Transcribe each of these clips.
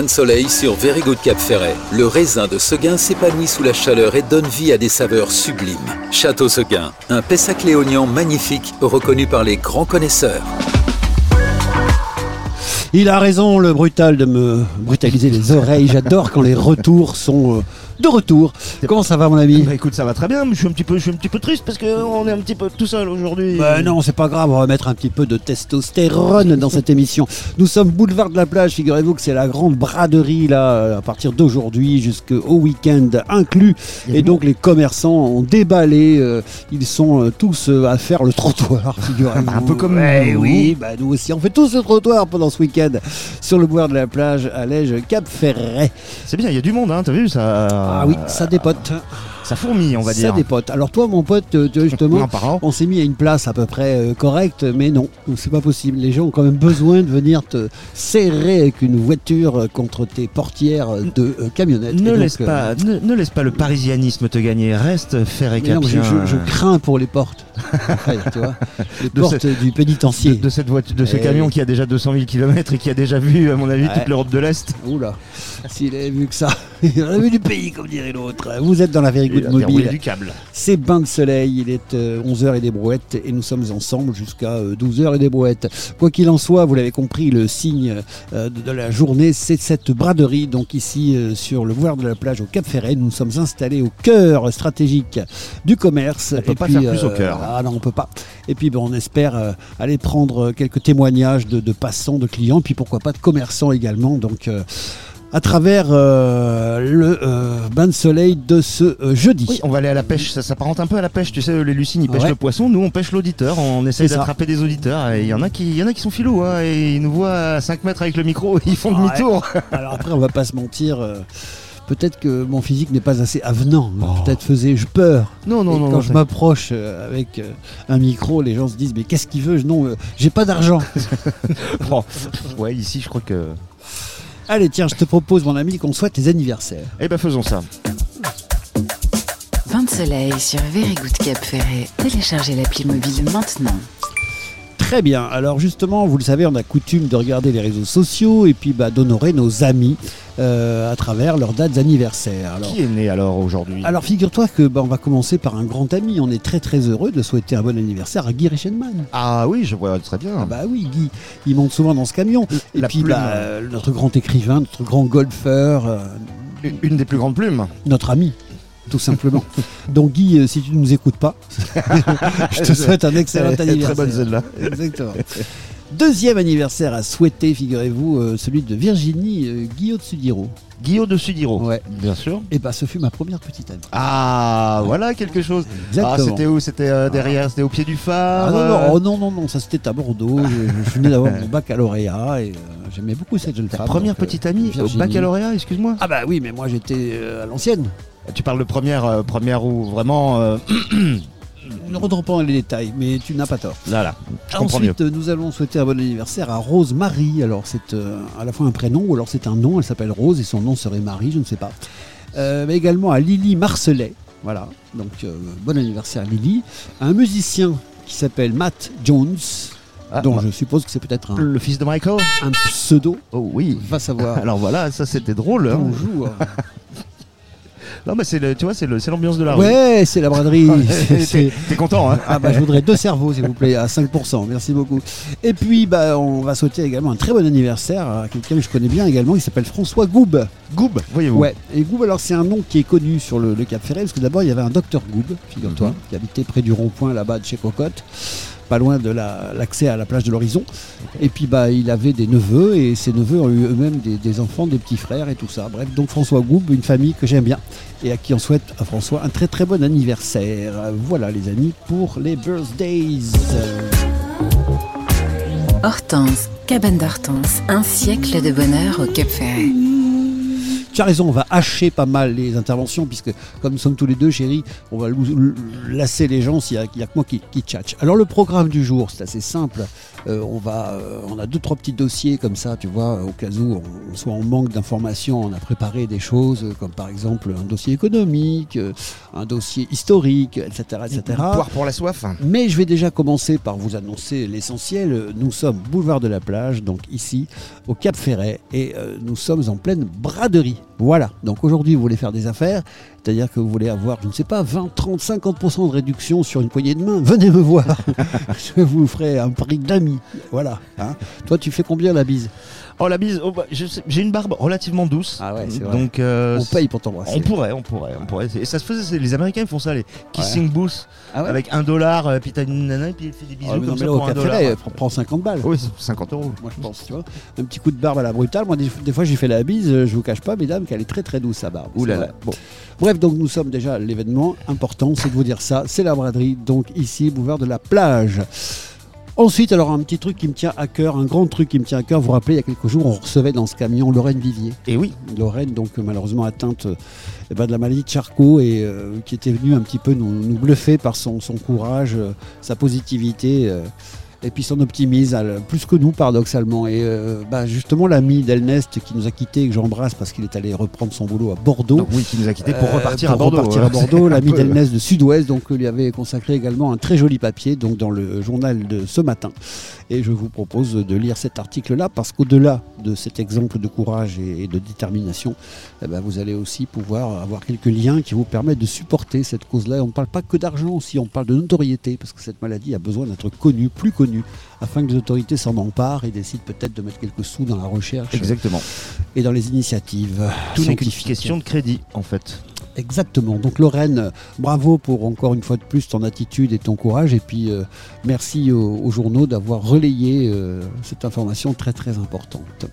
de soleil sur Very Good Cap Ferret. Le raisin de Seguin s'épanouit sous la chaleur et donne vie à des saveurs sublimes. Château Seguin, un Pessac léonien magnifique reconnu par les grands connaisseurs. Il a raison, le brutal, de me brutaliser les oreilles. J'adore quand les retours sont euh, de retour. Comment ça va, mon ami Bah écoute, ça va très bien, mais je suis un petit peu, je suis un petit peu triste parce qu'on est un petit peu tout seul aujourd'hui. Bah non, c'est pas grave, on va mettre un petit peu de testostérone dans cette émission. Nous sommes boulevard de la plage, figurez-vous que c'est la grande braderie là, à partir d'aujourd'hui jusqu'au week-end inclus. Et donc les commerçants ont déballé, euh, ils sont euh, tous euh, à faire le trottoir, figurez-vous. Un peu comme Ouais, nous. oui, bah nous aussi, on fait tous le trottoir pendant ce week-end sur le boulevard de la plage à Lège Cap Ferret. C'est bien, il y a du monde, hein, t'as vu ça Ah oui, ça dépote. Ça fourmille, on va Ça dire. dépote. Alors toi, mon pote, euh, justement, on s'est mis à une place à peu près euh, correcte, mais non, c'est pas possible. Les gens ont quand même besoin de venir te serrer avec une voiture euh, contre tes portières euh, de euh, camionnette. Ne donc, laisse, euh, pas, ne, ne laisse pas le parisianisme te gagner, reste faire et je- je crains pour les portes. Après, tu vois, les De portes du pénitencier. de, de cette voiture, de ce Eh camion qui a déjà 200 000 km et qui a déjà vu, à mon avis, Ouais. toute l'Europe de l'Est. Oula, s'il avait vu que ça, il aurait vu du pays, comme dirait l'autre. Vous êtes dans la Very Good a Mobile. du câble. C'est bain de soleil, il est 11h et des brouettes et nous sommes ensemble jusqu'à 12h et des brouettes. Quoi qu'il en soit, vous l'avez compris, le signe euh, de la journée, c'est cette braderie. Donc ici, euh, sur le boulevard de la plage au Cap Ferret, nous sommes installés au cœur stratégique du commerce. On peut Et pas puis, faire plus au cœur. Ah non, on peut pas. Et puis ben, on espère euh, aller prendre quelques témoignages de, de passants, de clients, puis pourquoi pas de commerçants également. Donc euh, à travers euh, le euh, bain de soleil de ce euh, jeudi. Oui, on va aller à la pêche, ça s'apparente un peu à la pêche. Tu sais, les Lucines, ils pêchent Ouais. le poisson, nous on pêche l'auditeur, on essaie d'attraper des auditeurs. Et il y en a qui, il y en a qui sont filous, hein, et ils nous voient à 5 mètres avec le micro, ils font Ouais. demi-tour. Alors après, on va pas se mentir. Peut-être que mon physique n'est pas assez avenant. Oh. Peut-être faisais-je peur. Non, non, Et non. quand non, je m'approche euh, avec euh, un micro, les gens se disent mais qu'est-ce qu'il veut Non, euh, j'ai pas d'argent. Bon, ouais, ici je crois que. Allez, tiens, je te propose, mon ami, qu'on souhaite les anniversaires. Eh ben faisons ça. Bain de soleil sur Very Good Cap Ferret. Téléchargez l'appli mobile maintenant. Très bien. Alors justement, vous le savez, on a coutume de regarder les réseaux sociaux et puis bah, d'honorer nos amis euh, à travers leurs dates anniversaires. Alors, Qui est né alors aujourd'hui? alors figure-toi que bah, on va commencer par un grand ami. On est très très heureux de souhaiter un bon anniversaire à Guy Reichenmann. Ah oui, je vois très bien. Ah bah oui, Guy, il monte souvent dans ce camion. Et La puis bah, euh, notre grand écrivain, notre grand golfeur, euh, Une des plus grandes plumes. notre ami, tout simplement. Donc Guy, euh, si tu ne nous écoutes pas, je te souhaite un excellent anniversaire. Très bonne celle-là. Exactement. Deuxième anniversaire à souhaiter, figurez-vous, euh, celui de Virginie euh, Guillaume de Sudiro. Guillaume de Sudiro. Ouais. Bien sûr. Et bah ce fut ma première petite amie. Ah, voilà quelque chose. Exactement. Ah, c'était où? C'était euh, derrière, c'était au pied du phare. Ah non, non, oh non, non, non, ça c'était à Bordeaux. je, je venais d'avoir mon baccalauréat et euh, j'aimais beaucoup cette jeune Ta femme. première donc, petite amie au baccalauréat, excuse-moi. Ah bah oui, mais moi j'étais euh, à l'ancienne. Tu parles de première, euh, première où vraiment. euh, Ne rentrons pas dans les détails, mais tu n'as pas tort. là, là. Je comprends mieux. Ensuite, euh, nous allons souhaiter un bon anniversaire à Rose Marie. Alors, c'est euh, à la fois un prénom ou alors c'est un nom. Elle s'appelle Rose et son nom serait Marie, je ne sais pas. Euh, mais également à Lily Marcelet. Voilà. Donc, euh, bon anniversaire, Lily. À un musicien qui s'appelle Matt Jones, Ah, dont bah, je suppose que c'est peut-être un, Le fils de Michael un pseudo. Oh oui. Va savoir. Alors voilà, ça c'était drôle. hein. Bonjour. Non, mais c'est le, tu vois, c'est le- c'est l'ambiance de la rue. Ouais, c'est la braderie. T'es content, hein Ah bah je voudrais deux cerveaux s'il vous plaît à 5%, merci beaucoup. Et puis bah on va souhaiter également un très bon anniversaire à quelqu'un que je connais bien également, il s'appelle François Goub. Goub, voyez-vous. Ouais, et Goub alors c'est un nom qui est connu sur le, le Cap Ferret parce que d'abord il y avait un docteur Goub, figure-toi, Mhm. qui habitait près du rond-point là-bas de chez Cocotte, pas loin de la- l'accès à la plage de l'Horizon. Et puis bah il avait des neveux et ses neveux ont eu eux-mêmes des, des enfants, des petits frères et tout ça. Bref, donc François Goub, une famille que j'aime bien et à qui on souhaite à François un très très bon anniversaire. Voilà les amis pour les birthdays. Hortense, cabane d'Hortense, un siècle de bonheur au Cap Ferret. Tu as raison, on va hacher pas mal les interventions, puisque comme nous sommes tous les deux, chérie, on va lasser les gens s'il n'y a, que moi qui, qui. Alors le programme du jour, c'est assez simple. Euh, on va, euh, on a deux trois petits dossiers comme ça, tu vois, au cas où on, soit en manque d'informations, on a préparé des choses euh, comme par exemple un dossier économique, un dossier historique, etc., etc. Poire pour la soif. Mais je vais déjà commencer par vous annoncer l'essentiel. Nous sommes boulevard de la plage, donc ici au Cap Ferret, et nous sommes en pleine braderie. Voilà. Donc aujourd'hui, vous voulez faire des affaires, c'est-à-dire que vous voulez avoir, je ne sais pas, 20, 30, 50% de réduction sur une poignée de main. Venez me voir. je vous ferai un prix d'ami. Voilà. hein. Toi, tu fais combien la bise? Oh la bise, oh, bah, je sais- j'ai une barbe relativement douce. Ah ouais, c'est vrai. Donc euh, On paye pour t'embrasser. On pourrait, on pourrait, on pourrait. Et ça se faisait, c'est- les Américains ils font ça, les kissing booths, Ah ouais avec un dollar, euh, puis t'as une nana, et puis elle fait des bisous Ah, mais non, comme mais ça là, pour un dollar. Prends- prends 50 balles. Oui, c'est 50 euros. Moi, je pense, tu vois. Un petit coup de barbe à la brutale. Moi, des, des fois, j'ai fait la bise. euh, Je vous cache pas, mesdames, qu'elle est très très douce, sa barbe. Ouh là C'est là. vrai. Bon. Bref, donc nous sommes déjà à l'événement important, c'est de vous dire ça. C'est la braderie, donc ici, boulevard de la plage. Ensuite, alors un petit truc qui me tient à cœur, un grand truc qui me tient à cœur. Vous vous rappelez, il y a quelques jours, on recevait dans ce camion Lorraine Vivier. Et oui, Lorraine, donc malheureusement atteinte eh ben, de la maladie de Charcot et euh, qui était venue un petit peu nous, nous bluffer par son, son courage, euh, sa positivité euh, et puis son optimisme, elle, plus que nous paradoxalement. Et euh, bah, justement l'ami d'Elnest qui nous a quittés et que j'embrasse parce qu'il est allé reprendre son boulot à Bordeaux. donc oui, qui nous a quittés pour Euh, repartir pour à Bordeaux. repartir hein. à Bordeaux, l'ami d'Elnest de Sud-Ouest, donc lui avait consacré également un très joli papier donc dans le journal de ce matin. Et je vous propose de lire cet article-là parce qu'au-delà de cet exemple de courage et, et de détermination, eh ben, vous allez aussi pouvoir avoir quelques liens qui vous permettent de supporter cette cause-là. Et on ne parle pas que d'argent aussi, on parle de notoriété parce que cette maladie a besoin d'être connue, plus connue, afin que les autorités s'en emparent et décident peut-être de mettre quelques sous dans la recherche Exactement. et dans les initiatives. Tout n'est qu'une question de crédit, en fait. Exactement. Donc Lorraine, bravo pour encore une fois de plus ton attitude et ton courage. Et puis euh, merci aux, aux journaux d'avoir relayé euh, cette information très très importante.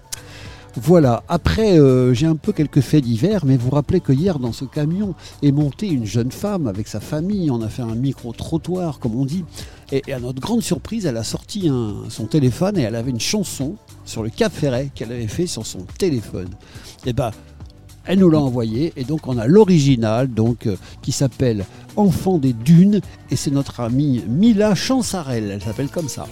Voilà, après euh, j'ai un peu quelques faits divers, mais vous vous rappelez que hier dans ce camion est montée une jeune femme avec sa famille, on a fait un micro-trottoir comme on dit, et, à notre grande surprise elle a sorti son téléphone et elle avait une chanson sur le Cap Ferret qu'elle avait fait sur son téléphone. Et ben elle nous l'a envoyé et donc on a l'original donc euh, qui s'appelle Enfant des dunes et c'est notre amie Mila Chansarel, elle s'appelle comme ça.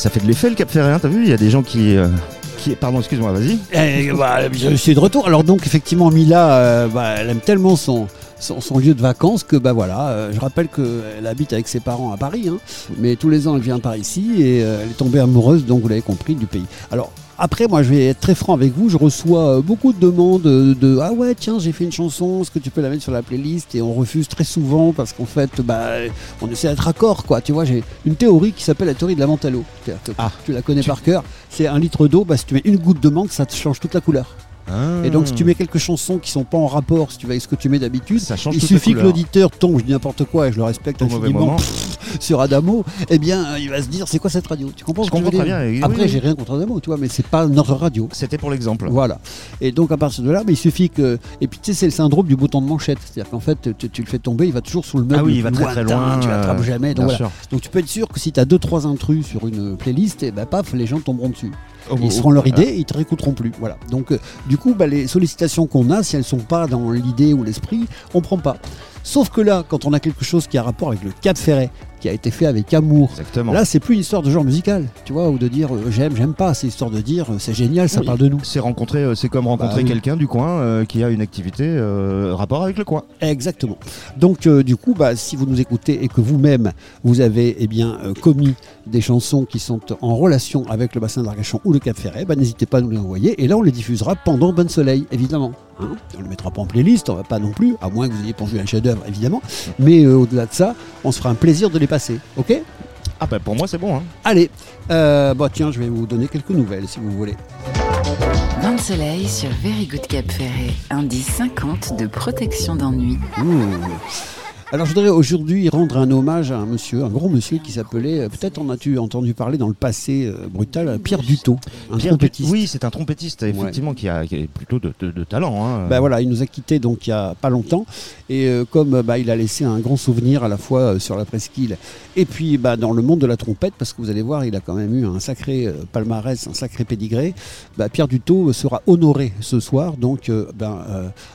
Ça fait de l'effet le Cap Ferret, hein, t'as vu Il y a des gens qui. euh. Pardon, excuse-moi, vas-y. Eh, bah, je suis de retour. Alors donc effectivement Mila, euh, bah, elle aime tellement son, son, lieu de vacances que bah voilà. euh, je rappelle qu'elle habite avec ses parents à Paris, hein, mais tous les ans elle vient par ici et elle est tombée amoureuse, donc vous l'avez compris, du pays. Alors après, moi, je vais être très franc avec vous. Je reçois euh, beaucoup de demandes de Ah ouais, tiens, j'ai fait une chanson, est-ce que tu peux la mettre sur la playlist? Et on refuse très souvent parce qu'en fait, bah, on essaie d'être accord, quoi. Tu vois, j'ai une théorie qui s'appelle la théorie de la menthe à l'eau. Ah. tu la connais par cœur. C'est un litre d'eau, bah, si tu mets une goutte de menthe, ça te change toute la couleur. Et donc, si tu mets quelques chansons qui sont pas en rapport, si tu vas avec ce que tu mets d'habitude, il suffit que l'auditeur tombe, je dis n'importe quoi et je le respecte infiniment, moment. sur Adamo, eh bien, euh, il va se dire c'est quoi cette radio? Tu comprends Je ce que je très bien, Après, oui, j'ai rien contre Adamo, tu vois, mais c'est pas notre radio. C'était pour l'exemple. Voilà. Et donc à partir de là, mais il suffit que. Et puis tu sais, c'est le syndrome du bouton de manchette. C'est-à-dire qu'en fait, tu, tu le fais tomber, il va toujours sous le meuble. Ah oui, il va très très lointain, loin. Tu l'attrapes euh, jamais. Donc, voilà. tu peux être sûr que si tu as 2-3 intrus sur une playlist, et ben paf, les gens tomberont dessus. Oh, Ils seront leur oh, idée et ils te réécouteront plus. Voilà. Donc, euh, du coup, bah, les sollicitations qu'on a, si elles sont pas dans l'idée ou l'esprit, on prend pas. Sauf que là, quand on a quelque chose qui a rapport avec le Cap Ferret, qui a été fait avec amour, Exactement. là, c'est plus une histoire de genre musical, tu vois, ou de dire euh, j'aime, j'aime pas. C'est histoire de dire euh, c'est génial, ça Oui. parle de nous. C'est rencontrer, euh, c'est comme rencontrer Bah oui. quelqu'un du coin qui a une activité rapport avec le coin. Exactement. Donc, du coup, bah, si vous nous écoutez et que vous-même, vous avez eh bien, commis des chansons qui sont en relation avec le bassin d'Arcachon ou le Cap Ferret, bah, n'hésitez pas à nous les envoyer. Et là, on les diffusera pendant Bonne Soleil, évidemment. Hein on ne le mettra pas en playlist, on va pas non plus, à moins que vous ayez pondu un chef-d'œuvre, évidemment. Mais euh, au-delà de ça, on se fera un plaisir de les passer. Ok? Ah bah pour moi c'est bon. Hein. Allez, euh, bah, tiens, je vais vous donner quelques nouvelles si vous voulez. Bain de soleil sur Very Good Cap Ferret. Indice 50 de protection d'ennui. Mmh. Alors je voudrais aujourd'hui rendre un hommage à un monsieur, un gros monsieur qui s'appelait, euh, peut-être en as-tu entendu parler dans le passé euh, brutal, euh, Pierre Dutot, un Pierre trompettiste. Oui, c'est un trompettiste effectivement qui, a, qui a plutôt de, de- de talent. Hein. Ben voilà, il nous a quittés donc il y a pas longtemps et euh, comme bah, il a laissé un grand souvenir à la fois euh, sur la presqu'île et puis bah, dans le monde de la trompette parce que vous allez voir il a quand même eu un sacré palmarès, un sacré pédigré. Bah, Pierre Dutot sera honoré ce soir donc euh, ben,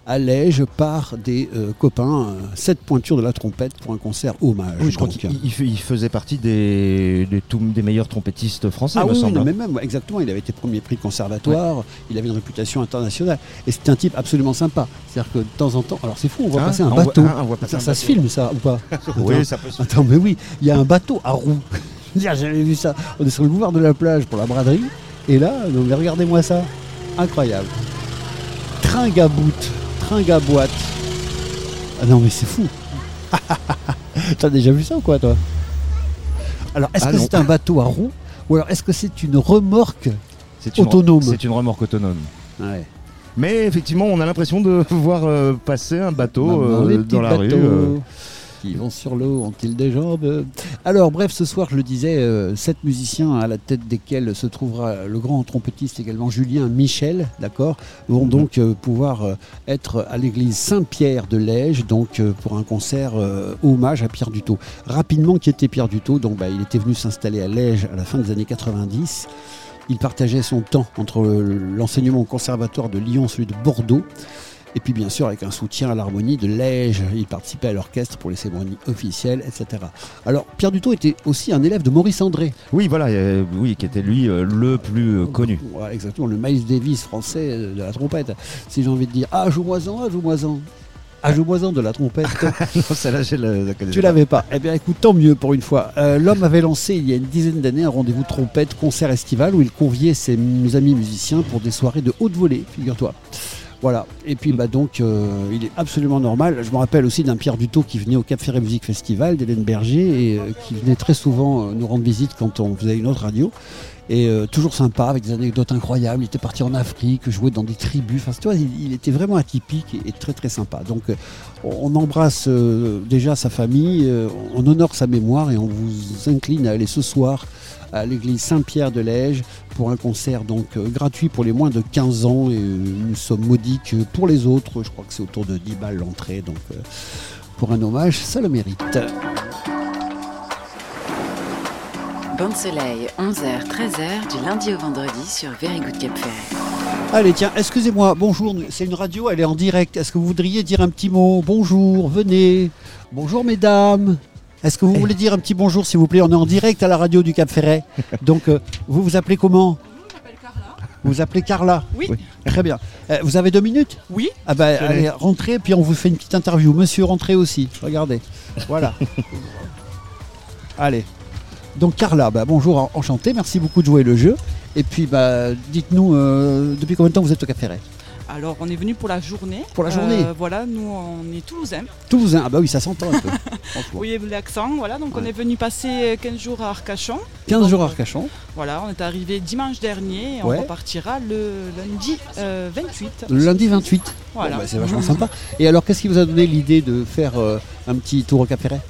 à Lège par des copains, sept pointures de la trompette pour un concert hommage. Oui, je crois Donc, qu'il il faisait partie des, des, tout- des meilleurs trompettistes français, Ah me oui, semble. non, mais même, exactement, il avait été premier prix de conservatoire, il avait une réputation internationale, et c'était un type absolument sympa. C'est-à-dire que de temps en temps, alors c'est fou, on voit Hein passer un voit- bateau. hein, voit passer ça un ça se filme ça ou pas Oui, Attends. ça peut se Attends, mais oui, il y a un bateau à roues. J'avais vu ça. On est sur le boulevard de la plage pour la braderie, et là, regardez-moi ça, incroyable. Tringabout, tringaboite. Ah non, mais c'est fou. T'as déjà vu ça ou quoi, toi? Alors, est-ce Ah que c'est un bateau à roues ou alors est-ce que c'est une remorque une- Autonome? C'est une remorque autonome. Ouais. Mais effectivement, on a l'impression de voir euh, passer un bateau euh, dans la rue. euh. Qui vont sur l'eau ont-ils des jambes? Alors, bref, ce soir, je le disais, euh, sept musiciens à la tête desquels se trouvera le grand trompettiste également Julien Michel, d'accord, vont Mhm. donc euh, pouvoir euh, être à l'église Saint-Pierre de Lège, donc pour un concert hommage à Pierre Dutot. Rapidement, qui était Pierre Dutot Donc, bah, il était venu s'installer à Lège à la fin des années 90. Il partageait son temps entre l'enseignement au conservatoire de Lyon, celui de Bordeaux. Et puis bien sûr avec un soutien à l'harmonie de Lège, il participait à l'orchestre pour les cérémonies officielles, etc. Alors Pierre Dutot était aussi un élève de Maurice André. Oui, voilà, euh, oui, qui était lui euh, le plus euh, connu. Voilà, exactement, le Miles Davis français de la trompette. Si j'ai envie de dire, ah joue-moi-en, ah joue-moi-en. Ah joue-moi-en de la trompette. non, celle-là, je la, tu l'avais pas. Eh bien écoute, tant mieux pour une fois. L'homme avait lancé il y a une dizaine d'années un rendez-vous trompette concert estival où il conviait ses amis musiciens pour des soirées de haute volée, figure-toi. Voilà. Et puis bah donc euh, il est absolument normal. Je me rappelle aussi d'un Pierre Dutot qui venait au Cap Ferret Musique Festival d'Hélène Berger et euh, qui venait très souvent euh, nous rendre visite quand on faisait une autre radio. Et euh, toujours sympa, avec des anecdotes incroyables. Il était parti en Afrique, jouait dans des tribus. Enfin, tu vois, il, il était vraiment atypique et, très très sympa. Donc, euh, on embrasse euh, déjà sa famille, on honore sa mémoire et on vous incline à aller ce soir à l'église Saint-Pierre de Lège pour un concert donc gratuit pour les moins de 15 ans et euh, une somme modique pour les autres. Je crois que c'est autour de 10 balles l'entrée. Donc, pour un hommage, ça le mérite. Bain de soleil, 11h, 13h, du lundi au vendredi sur Very Good Cap Ferret. Allez, tiens, excusez-moi, bonjour, c'est une radio, elle est en direct. Est-ce que vous voudriez dire un petit mot Bonjour, venez. Bonjour, mesdames. Est-ce que vous voulez dire un petit bonjour, s'il vous plaît On est en direct à la radio du Cap Ferret. Donc, euh, vous vous appelez comment Vous vous appelez Carla Oui. Très bien. Euh, vous avez deux minutes Oui, Ah bah, allez, rentrez, puis on vous fait une petite interview. Monsieur, rentrez aussi. Regardez. Voilà. allez. Donc, Carla, bah, bonjour, en- enchanté. Merci beaucoup de jouer le jeu. Et puis, bah, dites-nous, euh, depuis combien de temps vous êtes au Cap Ferret alors on est venu pour la journée. Pour la journée Euh, Voilà, nous on est toulousains. Toulousain. Ah bah oui, ça s'entend un peu. voyez l'accent, voilà. Donc on est venu passer 15 jours à Arcachon. 15 jours à Arcachon. Voilà, on est arrivé dimanche dernier et Ouais. on repartira le lundi euh, 28. Le lundi 28. Voilà. Bon, bah, c'est vachement sympa. Et alors, qu'est-ce qui vous a donné l'idée de faire euh, un petit tour au Cap Ferret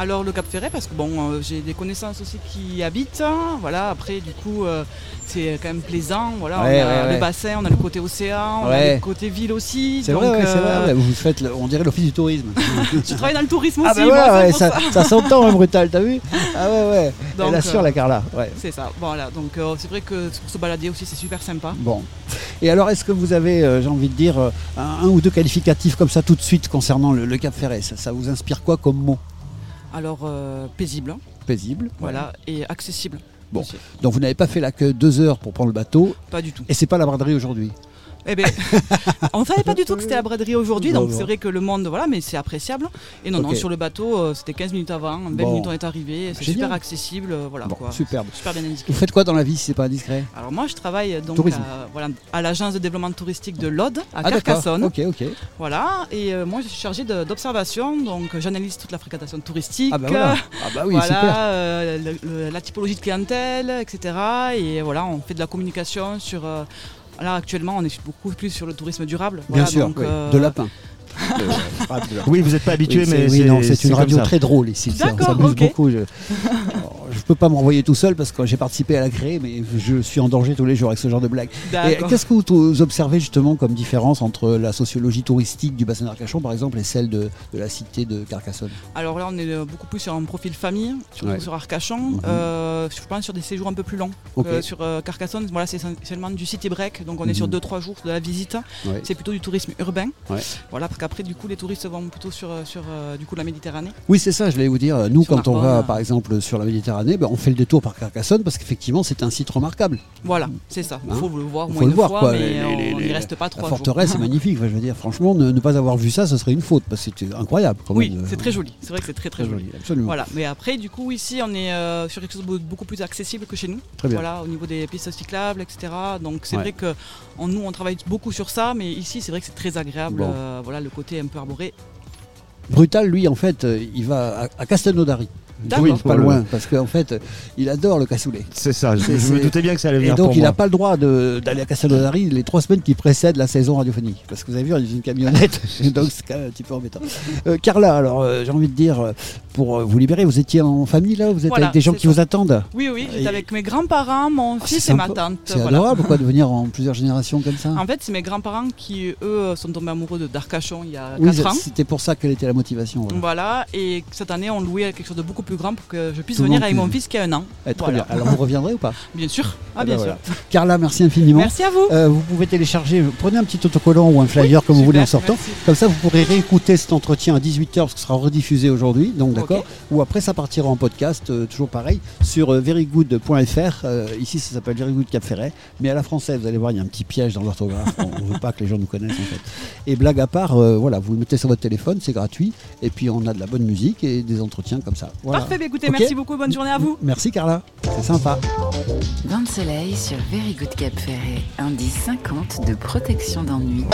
Alors le Cap Ferret, parce que bon, euh, j'ai des connaissances aussi qui y habitent. hein. Voilà, après du coup, euh, c'est quand même plaisant. Voilà, Ouais, on a ouais, le bassin, on a le côté océan, on a le côté ville aussi. C'est vrai, c'est euh, vrai. ouais, vous faites, on dirait l'office du tourisme. Je travaille dans le tourisme ah aussi. bah moi, ouais, ça, ça. ça s'entend, hein, brutal, t'as vu Ah ouais, ouais. Donc, Elle assure euh, la Carla. Ouais. C'est ça. Voilà, donc euh, c'est vrai que pour se balader aussi, c'est super sympa. Bon. Et alors, est-ce que vous avez, euh, j'ai envie de dire, euh, un, un ou deux qualificatifs comme ça tout de suite concernant le, le Cap Ferret? Ça, ça vous inspire quoi comme mot? Alors euh, paisible, Paisible. voilà, et accessible. Bon. aussi. Donc vous n'avez pas fait la queue deux heures pour prendre le bateau, Pas du tout. et c'est pas la braderie aujourd'hui? Eh ben, on savait pas du tout que c'était la braderie aujourd'hui, donc c'est vrai que le monde, voilà, mais c'est appréciable. Et non, non, sur le bateau, euh, c'était 15 minutes avant, 20 Bon. minutes on est arrivé, c'est super accessible, euh, voilà Bon, quoi. superbe. Super bien indiqué. Vous faites quoi dans la vie si c'est pas indiscret? Alors moi, je travaille donc Tourisme. à, voilà, à l'agence de développement touristique de l'Aude, à Ah. Carcassonne. Ok, ok. Voilà, et euh, moi je suis chargée d'observation, donc j'analyse toute la fréquentation touristique. Ah bah voilà. Ah bah oui, voilà, super. le- le- la typologie de clientèle, etc. Et voilà, on fait de la communication sur. Là, actuellement, on est beaucoup plus sur le tourisme durable. Bien Voilà, sûr, donc, oui. euh, de lapin. Oui, vous n'êtes pas habitué, Oui, mais oui, c'est une radio très drôle ici. ça- D'accord, ça beaucoup. Je peux pas m'envoyer tout seul parce que j'ai participé à la créer, mais je suis en danger tous les jours avec ce genre de D'accord. Qu'est-ce que vous observez justement comme différence entre la sociologie touristique du bassin d'Arcachon, par exemple, et celle de, de la cité de Carcassonne? Alors là, on est euh, beaucoup plus sur un profil famille, surtout Ouais. sur Arcachon. Mhm. Euh, je pense sur des séjours un peu plus longs. Euh, sur euh, Carcassonne, voilà, c'est essentiellement du city break, donc on est Mhm. sur 2-3 jours de la visite. Ouais. C'est plutôt du tourisme urbain. Ouais. Voilà, parce qu'après, du coup, les touristes vont plutôt sur, sur du coup, la Méditerranée. Oui, c'est ça, je voulais vous dire. Nous, Sur quand on va, par exemple, sur la Méditerranée, ben, on fait le détour par Carcassonne parce qu'effectivement, c'est un site remarquable. Voilà, c'est ça. Il Hein faut le voir au Faut moins le une voir, fois, quoi. mais Les- on les- n'y les- reste pas La trois jours. forteresse est magnifique. Enfin, je veux dire, franchement, ne, ne pas avoir vu ça, ce serait une faute parce que c'était incroyable. quand Oui, c'est très joli. C'est vrai que c'est très très, Très joli. joli, absolument. Voilà, mais après, du coup, ici, on est euh, sur quelque chose de beaucoup plus accessible que chez nous. Très bien. Voilà, au niveau des pistes cyclables, etc. Donc, c'est Ouais. vrai que en nous, on travaille beaucoup sur ça, mais ici, c'est vrai que c'est très agréable. Bon. euh, voilà, le côté un peu arboré. Brutal, lui, en fait, euh, il va à, à Castelnaudary. D'accord. Oui, pas loin, parce qu'en fait, il adore le cassoulet. C'est ça, je, me doutais bien que ça allait Et venir donc, pour il n'a pas le droit de- d'aller à Castelnaudary les trois semaines qui précèdent la saison radiophonique. Parce que vous avez vu, il y a une camionnette, donc c'est quand même un petit peu embêtant. Euh, Carla, alors, euh, j'ai envie de dire, euh, pour vous libérer, vous étiez en famille là Vous êtes Voilà, avec des gens qui ça. vous attendent Oui, oui, j'étais Et- avec mes grands-parents, mon Ah, fils et ma tante. C'est voilà. adorable, quoi, de venir en plusieurs générations comme ça. En fait, c'est mes grands-parents qui, eux, sont tombés amoureux de d'Arcachon il y a 4 oui, ans. c'était pour ça quelle était la motivation. voilà. Voilà, et cette année, on louait quelque chose de beaucoup plus grand pour que je puisse Tout venir avec mon fils qui a un an. Eh, très Voilà. bien. Alors, vous reviendrez ou pas Bien sûr. Ah, Ah bien ben sûr. voilà. Carla, merci infiniment. Merci à vous. Euh, vous pouvez télécharger, prenez un petit autocollant ou un flyer comme vous voulez en sortant. merci. Comme ça, vous pourrez réécouter cet entretien à 18h parce ce sera rediffusé aujourd'hui. Donc, d'accord. Ou après, ça partira en podcast, euh, toujours pareil, sur euh, verygood.fr. Ici, ça s'appelle Very Good Cap Ferret. Mais à la française, vous allez voir, il y a un petit piège dans l'orthographe. On ne veut pas que les gens nous connaissent, en fait. Et blague à part, voilà, vous le mettez sur votre téléphone, c'est gratuit. Et puis, on a de la bonne musique et des entretiens comme ça. Voilà. Parfait, écoutez, merci beaucoup, bonne journée à vous. Merci, Carla. C'est sympa. Bain de soleil sur Very Good Cap Ferret. Indice 50 de protection d'ennui.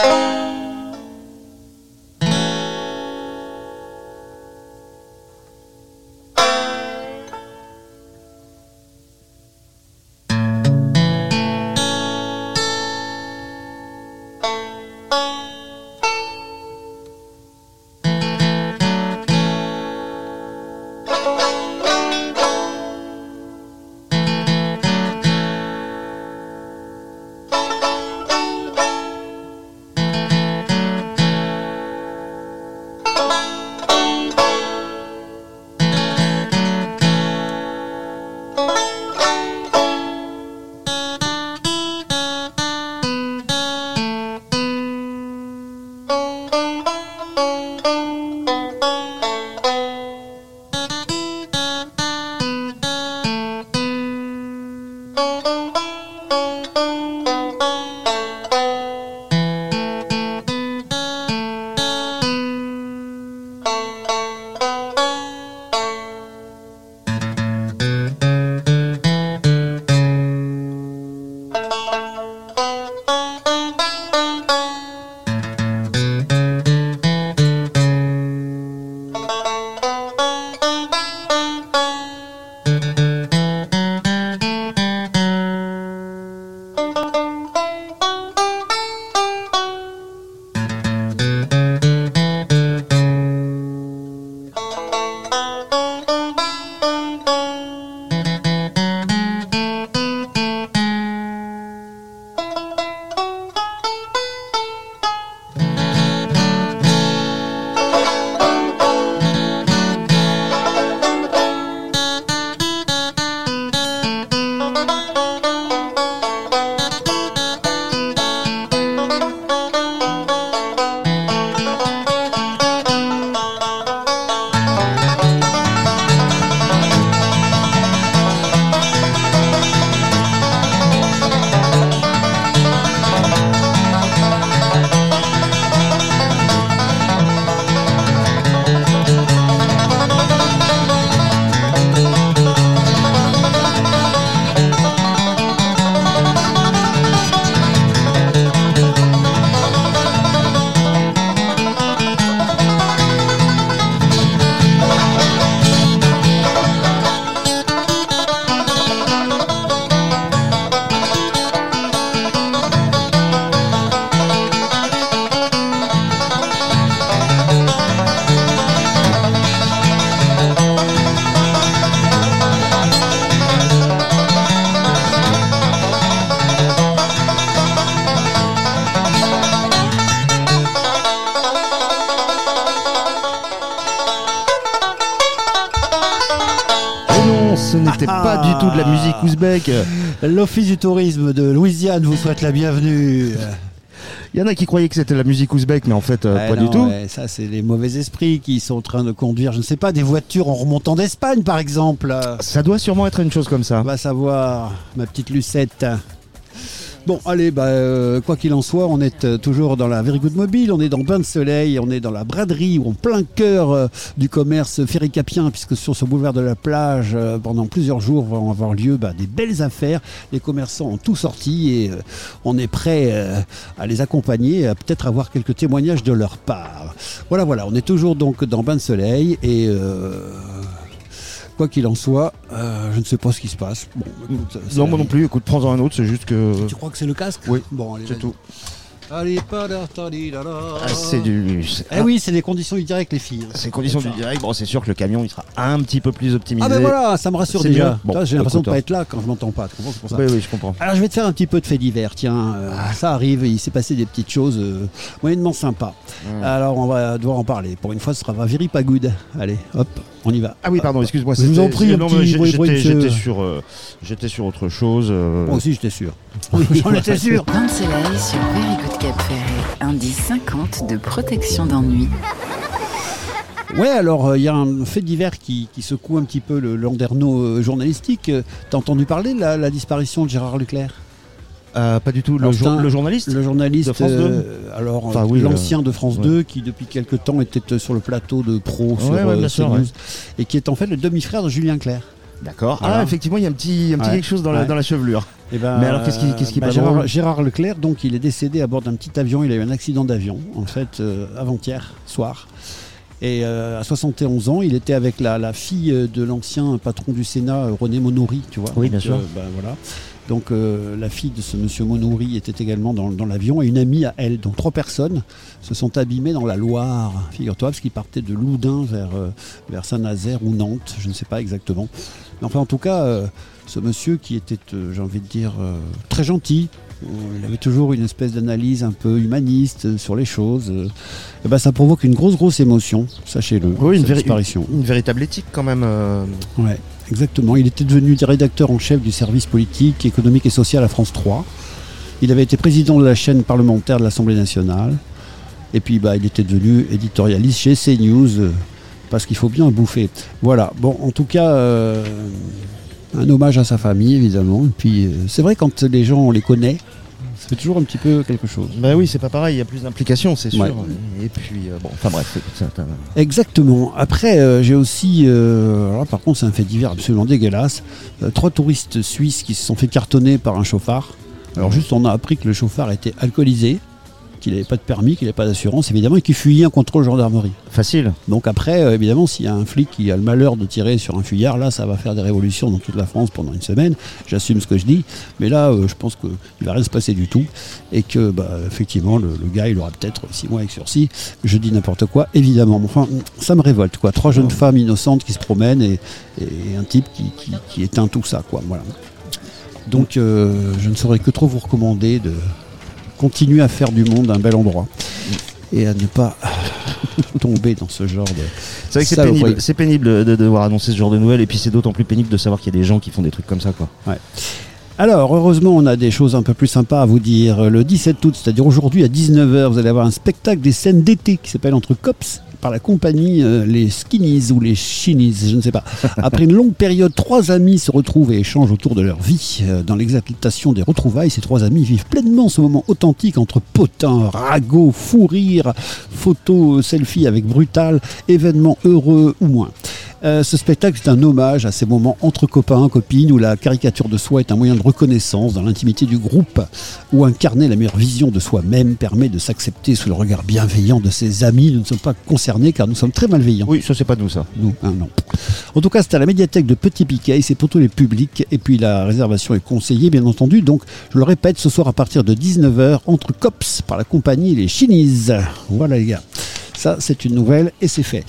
L'Office du tourisme de Louisiane vous souhaite la bienvenue. Il y en a qui croyaient que c'était la musique ouzbek, mais en fait, euh, Ouais, pas non, du tout. ouais, ça, c'est les mauvais esprits qui sont en train de conduire, je ne sais pas, des voitures en remontant d'Espagne, par exemple. Ça doit sûrement être une chose comme ça. On va savoir, ma petite Lucette. Bon, allez, bah, euh, quoi qu'il en soit, on est euh, toujours dans la Very Mobile, on est dans Bain de Soleil, on est dans la braderie, ou en plein cœur euh, du commerce ferricapien, puisque sur ce boulevard de la plage, pendant plusieurs jours, vont avoir lieu bah, des belles affaires. Les commerçants ont tout sorti et on est prêt à les accompagner, à peut-être avoir quelques témoignages de leur part. Voilà, voilà, on est toujours donc dans Bain de Soleil et. Quoi qu'il en soit, je ne sais pas ce qui se passe. Bon, écoute, c'est Non, moi non plus. Écoute, prends-en un autre, c'est juste que. Tu crois que c'est le casque Oui. Bon, allez, C'est tout. Ah, c'est du. Eh oui, c'est des conditions du direct, les filles. C'est condition du direct. Bon, c'est sûr que le camion, il sera un petit peu plus optimisé. Ah ben voilà, ça me rassure déjà. Bon, J'ai l'impression de écoute, pas être là quand je m'entends pas. Tu comprends, c'est pour ça. Oui, oui, je comprends. Alors je vais te faire un petit peu de fait divers, tiens, euh, ça arrive, il s'est passé des petites choses euh, moyennement sympas. Hmm. Alors on va devoir en parler. Pour une fois, ce sera pas good. Allez, hop, on y va. Ah oui, pardon, excuse-moi. Je vous en prie, j'étais, sur, euh, j'étais sur autre chose. euh, Moi aussi, j'étais sûr. J'en étais sûr. Bain de soleil sur Very Good Cap Ferret. Indice 50 de protection d'ennui. Ouais, alors il y a un fait divers qui, qui secoue un petit peu le landerneau euh, journalistique. Euh, T'as entendu parler de la, la disparition de Gérard Leclerc? Euh, pas du tout. Le, jour- journaliste Le journaliste, De France 2 euh, alors Enfin, euh, oui, l'ancien de France ouais. 2 qui depuis quelque temps était sur le plateau de Pro sur Ouais, ouais, bien sûr, CNews, ouais. et qui est en fait le demi-frère de Julien Clerc. D'accord. Voilà. Ah, effectivement, il y a un petit, un petit Ouais. quelque chose dans la, Ouais. dans la chevelure. Et ben, Mais alors, qu'est-ce qui- qu'est-ce qui bah, Gérard, Leclerc, donc, il est décédé à bord d'un petit avion. Il a eu un accident d'avion, en fait, euh, avant-hier soir. Et euh, à 71 ans, il était avec la, la fille de l'ancien patron du Sénat, René Monori, tu vois. Oui, bien Donc, sûr. euh, ben, voilà. Donc euh, la fille de ce monsieur Monori était également dans, dans l'avion et une amie à elle. Donc trois personnes se sont abîmées dans la Loire, figure-toi, parce qu'ils partaient de Loudun vers, euh, vers Saint-Nazaire ou Nantes, je ne sais pas exactement. Mais enfin, en tout cas, euh, ce monsieur qui était, j'ai envie de dire, très gentil, il avait toujours une espèce d'analyse un peu humaniste sur les choses. et ben, ça provoque une grosse, grosse émotion, sachez-le, Oui, une, véri- véritable éthique quand même. Ouais, exactement. Il était devenu rédacteur en chef du service politique, économique et social à France 3. Il avait été président de la chaîne parlementaire de l'Assemblée nationale. Et puis bah, il était devenu éditorialiste chez CNews, euh, parce qu'il faut bien bouffer. Voilà, bon, en tout cas, euh, un hommage à sa famille évidemment. Et puis euh, c'est vrai quand les gens on les connaît, fait toujours un petit peu quelque chose. Bah oui, c'est pas pareil, il y a plus d'implication, c'est sûr. Ouais. Et puis, euh, bon, enfin bref, ça, t'as- Exactement. Après, euh, j'ai aussi, euh, alors là, par contre, c'est un fait divers absolument dégueulasse. Euh, trois touristes suisses qui se sont fait cartonner par un chauffard. Alors juste, on a appris que le chauffard était alcoolisé, qu'il n'avait pas de permis, qu'il n'avait pas d'assurance, évidemment, et qu'il fuyait un contrôle gendarmerie. facile. Donc après, euh, évidemment, s'il y a un flic qui a le malheur de tirer sur un fuyard, là, ça va faire des révolutions dans toute la France pendant une semaine. J'assume ce que je dis. Mais là, euh, je pense qu'il va rien se passer du tout. Et que, bah, effectivement, le, le gars, il aura peut-être six mois avec sursis. Je dis n'importe quoi, évidemment. Mais Enfin, ça me révolte, quoi. Trois jeunes femmes innocentes qui se promènent et, et un type qui, qui- qui éteint tout ça, quoi. Voilà. Donc, euh, je ne saurais que trop vous recommander de continuer à faire du monde un bel endroit. Et à ne pas tomber dans ce genre de, C'est vrai que c'est pénible, c'est pénible de, de devoir annoncer ce genre de nouvelles, et puis c'est d'autant plus pénible de savoir qu'il y a des gens qui font des trucs comme ça, quoi. Alors, heureusement, on a des choses un peu plus sympas à vous dire. Le 17 août, c'est-à-dire aujourd'hui à 19h, vous allez avoir un spectacle des scènes d'été qui s'appelle Entre Cops par la compagnie euh, Les Skinnies ou les Shinies, je ne sais pas. Après une longue période, trois amis se retrouvent et échangent autour de leur vie. Euh, Dans l'exaltation des retrouvailles, ces trois amis vivent pleinement ce moment authentique entre potins, ragots, fou rire, photos, selfies avec brutal, événements heureux ou moins. Euh, ce spectacle est un hommage à ces moments entre copains, copines, où la caricature de soi est un moyen de reconnaissance dans l'intimité du groupe, où incarner la meilleure vision de soi-même permet de s'accepter sous le regard bienveillant de ses amis. Nous ne sommes pas concernés car nous sommes très malveillants. Oui, ça c'est pas nous, ça. Nous, hein, non. En tout cas, c'est à la médiathèque de Petit Piquet, c'est pour tous les publics, et puis la réservation est conseillée, bien entendu. Donc, je le répète, ce soir à partir de 19h, entre Cops par la compagnie Les Chinises. Voilà, les gars. Ça, c'est une nouvelle, et c'est fait.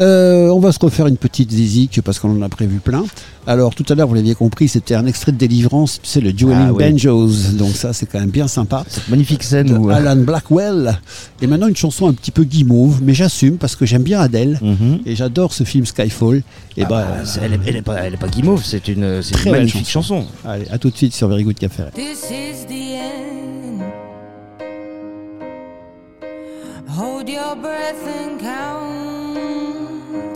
Euh, on va se refaire une petite zizik parce qu'on en a prévu plein. Alors tout à l'heure, vous l'aviez compris, c'était un extrait de Délivrance, c'est le Dueling Ah oui. Banjos, donc ça c'est quand même bien sympa. Cette magnifique scène où. euh, Alan Blackwell. Et maintenant une chanson un petit peu guimauve, mais j'assume parce que j'aime bien Adele mhm. et j'adore ce film Skyfall. Et Ah bah, bah, elle, est, elle est pas, elle est pas guimauve, c'est une, une magnifique chanson. allez, à tout de suite sur Very Good Café. This is the end. Hold your breath and count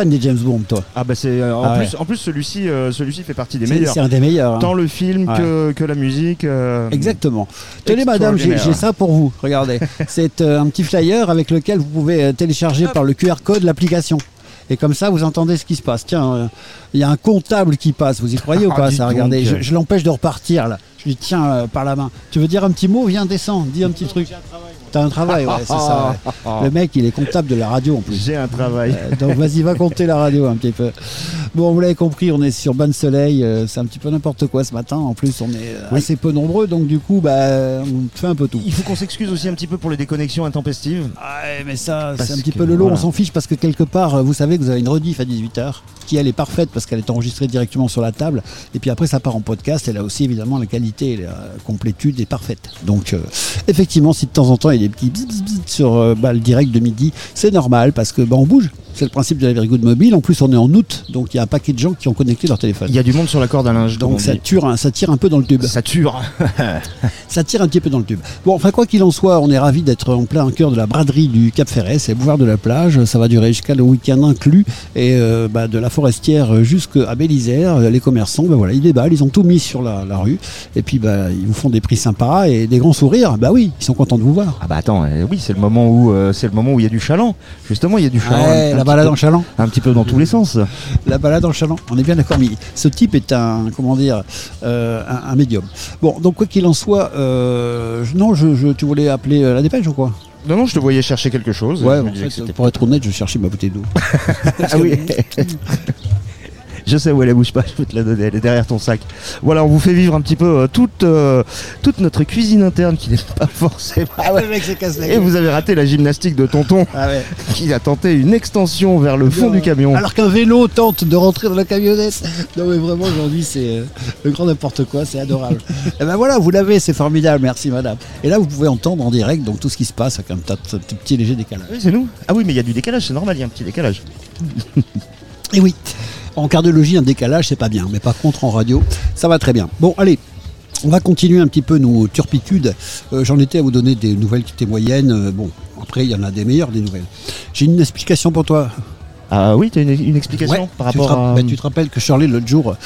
Fan des James Bond, toi. Ah bah c'est euh, en, Ah plus, en plus celui-ci euh, celui-ci fait partie des C'est meilleurs. c'est un des meilleurs. hein. Tant le film Ouais. que, que la musique. euh, Exactement. Tenez madame, j'ai ça pour vous. Regardez. C'est euh, un petit flyer avec lequel vous pouvez euh, télécharger par le QR code l'application. Et comme ça, vous entendez ce qui se passe. Tiens, euh, il y a un comptable qui passe. Vous y croyez ou Ah, pas dis ça donc. Regardez, je, je l'empêche de repartir là. Je lui tiens euh, par la main. Tu veux dire un petit mot? Viens, descends. Dis un petit truc. T'as un travail, ouais, c'est ça. ouais. Le mec, il est comptable de la radio en plus. J'ai un travail. Euh, donc vas-y, va compter la radio un petit peu. Bon, vous l'avez compris, on est sur Ban Soleil. euh, c'est un petit peu n'importe quoi ce matin. En plus, on est euh, Oui. assez peu nombreux, donc du coup, bah, on fait un peu tout. Il faut qu'on s'excuse aussi un petit peu pour les déconnexions intempestives. Ouais, mais ça, c'est un petit peu le lot. voilà. On s'en fiche parce que quelque part, euh, vous savez que vous avez une rediff à 18h qui, elle, est parfaite parce qu'elle est enregistrée directement sur la table. Et puis après, ça part en podcast. Et là aussi, évidemment, la qualité et la complétude est parfaite. Donc, euh, effectivement, si de temps en temps, il y a des petits bzz, bzz, bzz sur euh, bah, le direct de midi, c'est normal parce que bah, on bouge. C'est le principe de la Very Good Mobile. En plus, on est en août, donc il y a un paquet de gens qui ont connecté leur téléphone. Il y a du monde sur la corde à linge. Donc ça un- ça tire un peu dans le tube. Ça tue. Ça tire un petit peu dans le tube. Bon, enfin, quoi qu'il en soit, on est ravis d'être en plein cœur de la braderie du Cap Ferret. C'est le boulevard de la plage. Ça va durer jusqu'à le week-end inclus. Et euh, bah, de la forestière jusqu'à Bélisère, les commerçants, bah, voilà, ils déballent. Ils ont tout mis sur la, la rue. Et puis, bah, ils vous font des prix sympas et des grands sourires. Bah oui, ils sont contents de vous voir. Ah bah attends, euh, oui, c'est le moment où euh, c'est le moment où il y a du chaland. Justement, il y a du chaland. Ouais, un la balade peu- en chaland. Un petit peu dans tous les sens. La balade en chaland. On est bien d'accord. Mais ce type est un, comment dire, euh, un, un médium. Bon, donc quoi qu'il en soit, euh, non, je, je- tu voulais appeler euh, la dépêche ou quoi? Non, non, je te voyais chercher quelque chose. Ouais, en fait, c'était- pour être honnête, je cherchais ma bouteille d'eau. Ah oui. Je sais où elle est, bouge pas, je peux te la donner, elle est derrière ton sac. Voilà, on vous fait vivre un petit peu euh, toute, euh, toute notre cuisine interne qui n'est pas forcément. Ah ouais, le mec se casse la Et gueule. vous avez raté la gymnastique de tonton Ah ouais. qui a tenté une extension vers le fond du camion. Alors qu'un vélo tente de rentrer dans la camionnette. Non mais vraiment aujourd'hui c'est euh, le grand n'importe quoi, c'est adorable. Et ben voilà, vous l'avez, c'est formidable, merci madame. Et là vous pouvez entendre en direct donc tout ce qui se passe avec un petit, un petit léger décalage. Oui, c'est nous. Ah oui, mais il y a du décalage, c'est normal, il y a un petit décalage. Et oui, en cardiologie un décalage c'est pas bien, mais par contre en radio ça va très bien. Bon allez. On va continuer un petit peu nos turpitudes. Euh, J'en étais à vous donner des nouvelles qui étaient moyennes. Euh, bon, après, il y en a des meilleures, des nouvelles. J'ai une explication pour toi. Ah oui, tu as une, une explication Ouais, par tu rapport rapp- à. bah, tu te rappelles que Shirley, l'autre jour,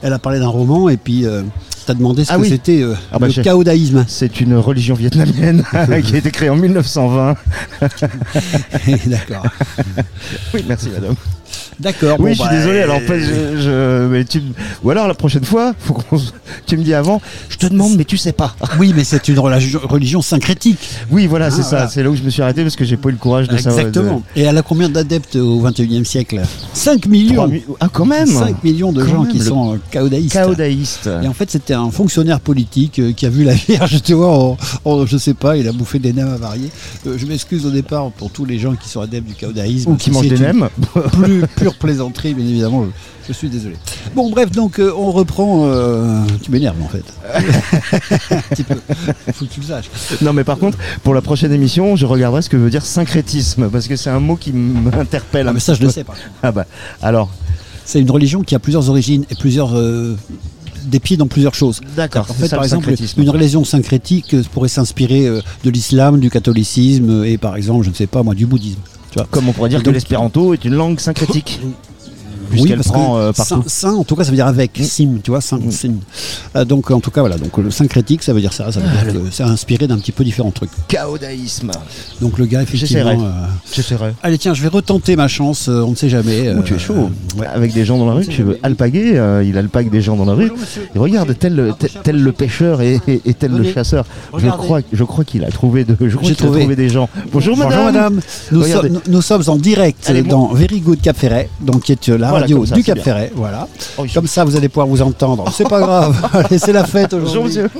elle a parlé d'un roman et puis euh, t'as demandé ce Ah que oui. c'était Ah bah, le caodaïsme. C'est une religion vietnamienne qui a été créée en 1920. D'accord. Oui, merci madame. D'accord. oui, bon, je suis bah, désolé. Alors, pas- je, je- mais tu, ou alors la prochaine fois, faut tu me dis avant. Je te demande, mais tu sais pas. Oui, mais c'est une religion, religion syncrétique. Oui, voilà, c'est Ah, ça. C'est là où je me suis arrêté parce que j'ai pas eu le courage de savoir. Exactement. Et elle a combien d'adeptes au 21e siècle? 5 de- millions. Ah, quand même. 5 millions de Quand gens même, qui sont euh, caodaïstes. Caodaïste. Et en fait, c'était un fonctionnaire politique euh, qui a vu la Vierge, tu vois, en, en- je sais pas, il a bouffé des nems avariés. Euh, je m'excuse au départ pour tous les gens qui sont adeptes du caodaïsme. Ou qui C'est mange des nems. Plus pure plaisanterie, bien évidemment. Je, je suis désolé. Bon, bref, donc euh, on reprend. euh, tu m'énerves en fait. un petit peu. Faut que tu le saches. Non, mais par contre, pour la prochaine émission, je regarderai ce que veut dire syncrétisme parce que c'est un mot qui m'interpelle. Ah, un mais ça, je le sais pas. Ah bah, alors, C'est une religion qui a plusieurs origines et plusieurs euh, des pieds dans plusieurs choses. D'accord. En c'est fait, ça, par le exemple, syncrétisme. une religion syncrétique euh, pourrait s'inspirer euh, de l'islam, du catholicisme et par exemple, je ne sais pas moi, du bouddhisme. Tu vois. Comme on pourrait dire que l'espéranto est une langue syncrétique. Puisqu'elle parce prend que euh, partout. saint, en tout cas, ça veut dire avec, Mm. sim, tu vois, saint, Mm. sim. Euh, donc, en tout cas, voilà, donc le syncrétique, ça veut dire ça, ça veut Ah, dire que c'est inspiré d'un petit peu différents trucs. Chaodaïsme. Donc le gars, effectivement. J'essaierai. euh. Allez, tiens, je vais retenter ma chance, euh, on ne sait jamais. Oh, tu euh, es chaud. ouais. Avec des gens dans la rue, tu veux alpaguer, euh, il alpague des gens dans la rue. Et regarde, tel, le- tel, tel le pêcheur et, et- et tel le chasseur. Je crois, je crois qu'il a trouvé de, je crois qu'il a trouvé. trouvé des gens. Bonjour, Bonjour madame. madame, nous, sommes, nous- nous sommes en direct Allez, dans Very Good Cap Ferret, donc qui est euh, Voilà, radio comme ça, du Cap. Ferret, voilà. Oh, Comme ça, vous allez pouvoir vous entendre. C'est pas grave, Allez, c'est la fête Bonjour aujourd'hui. monsieur.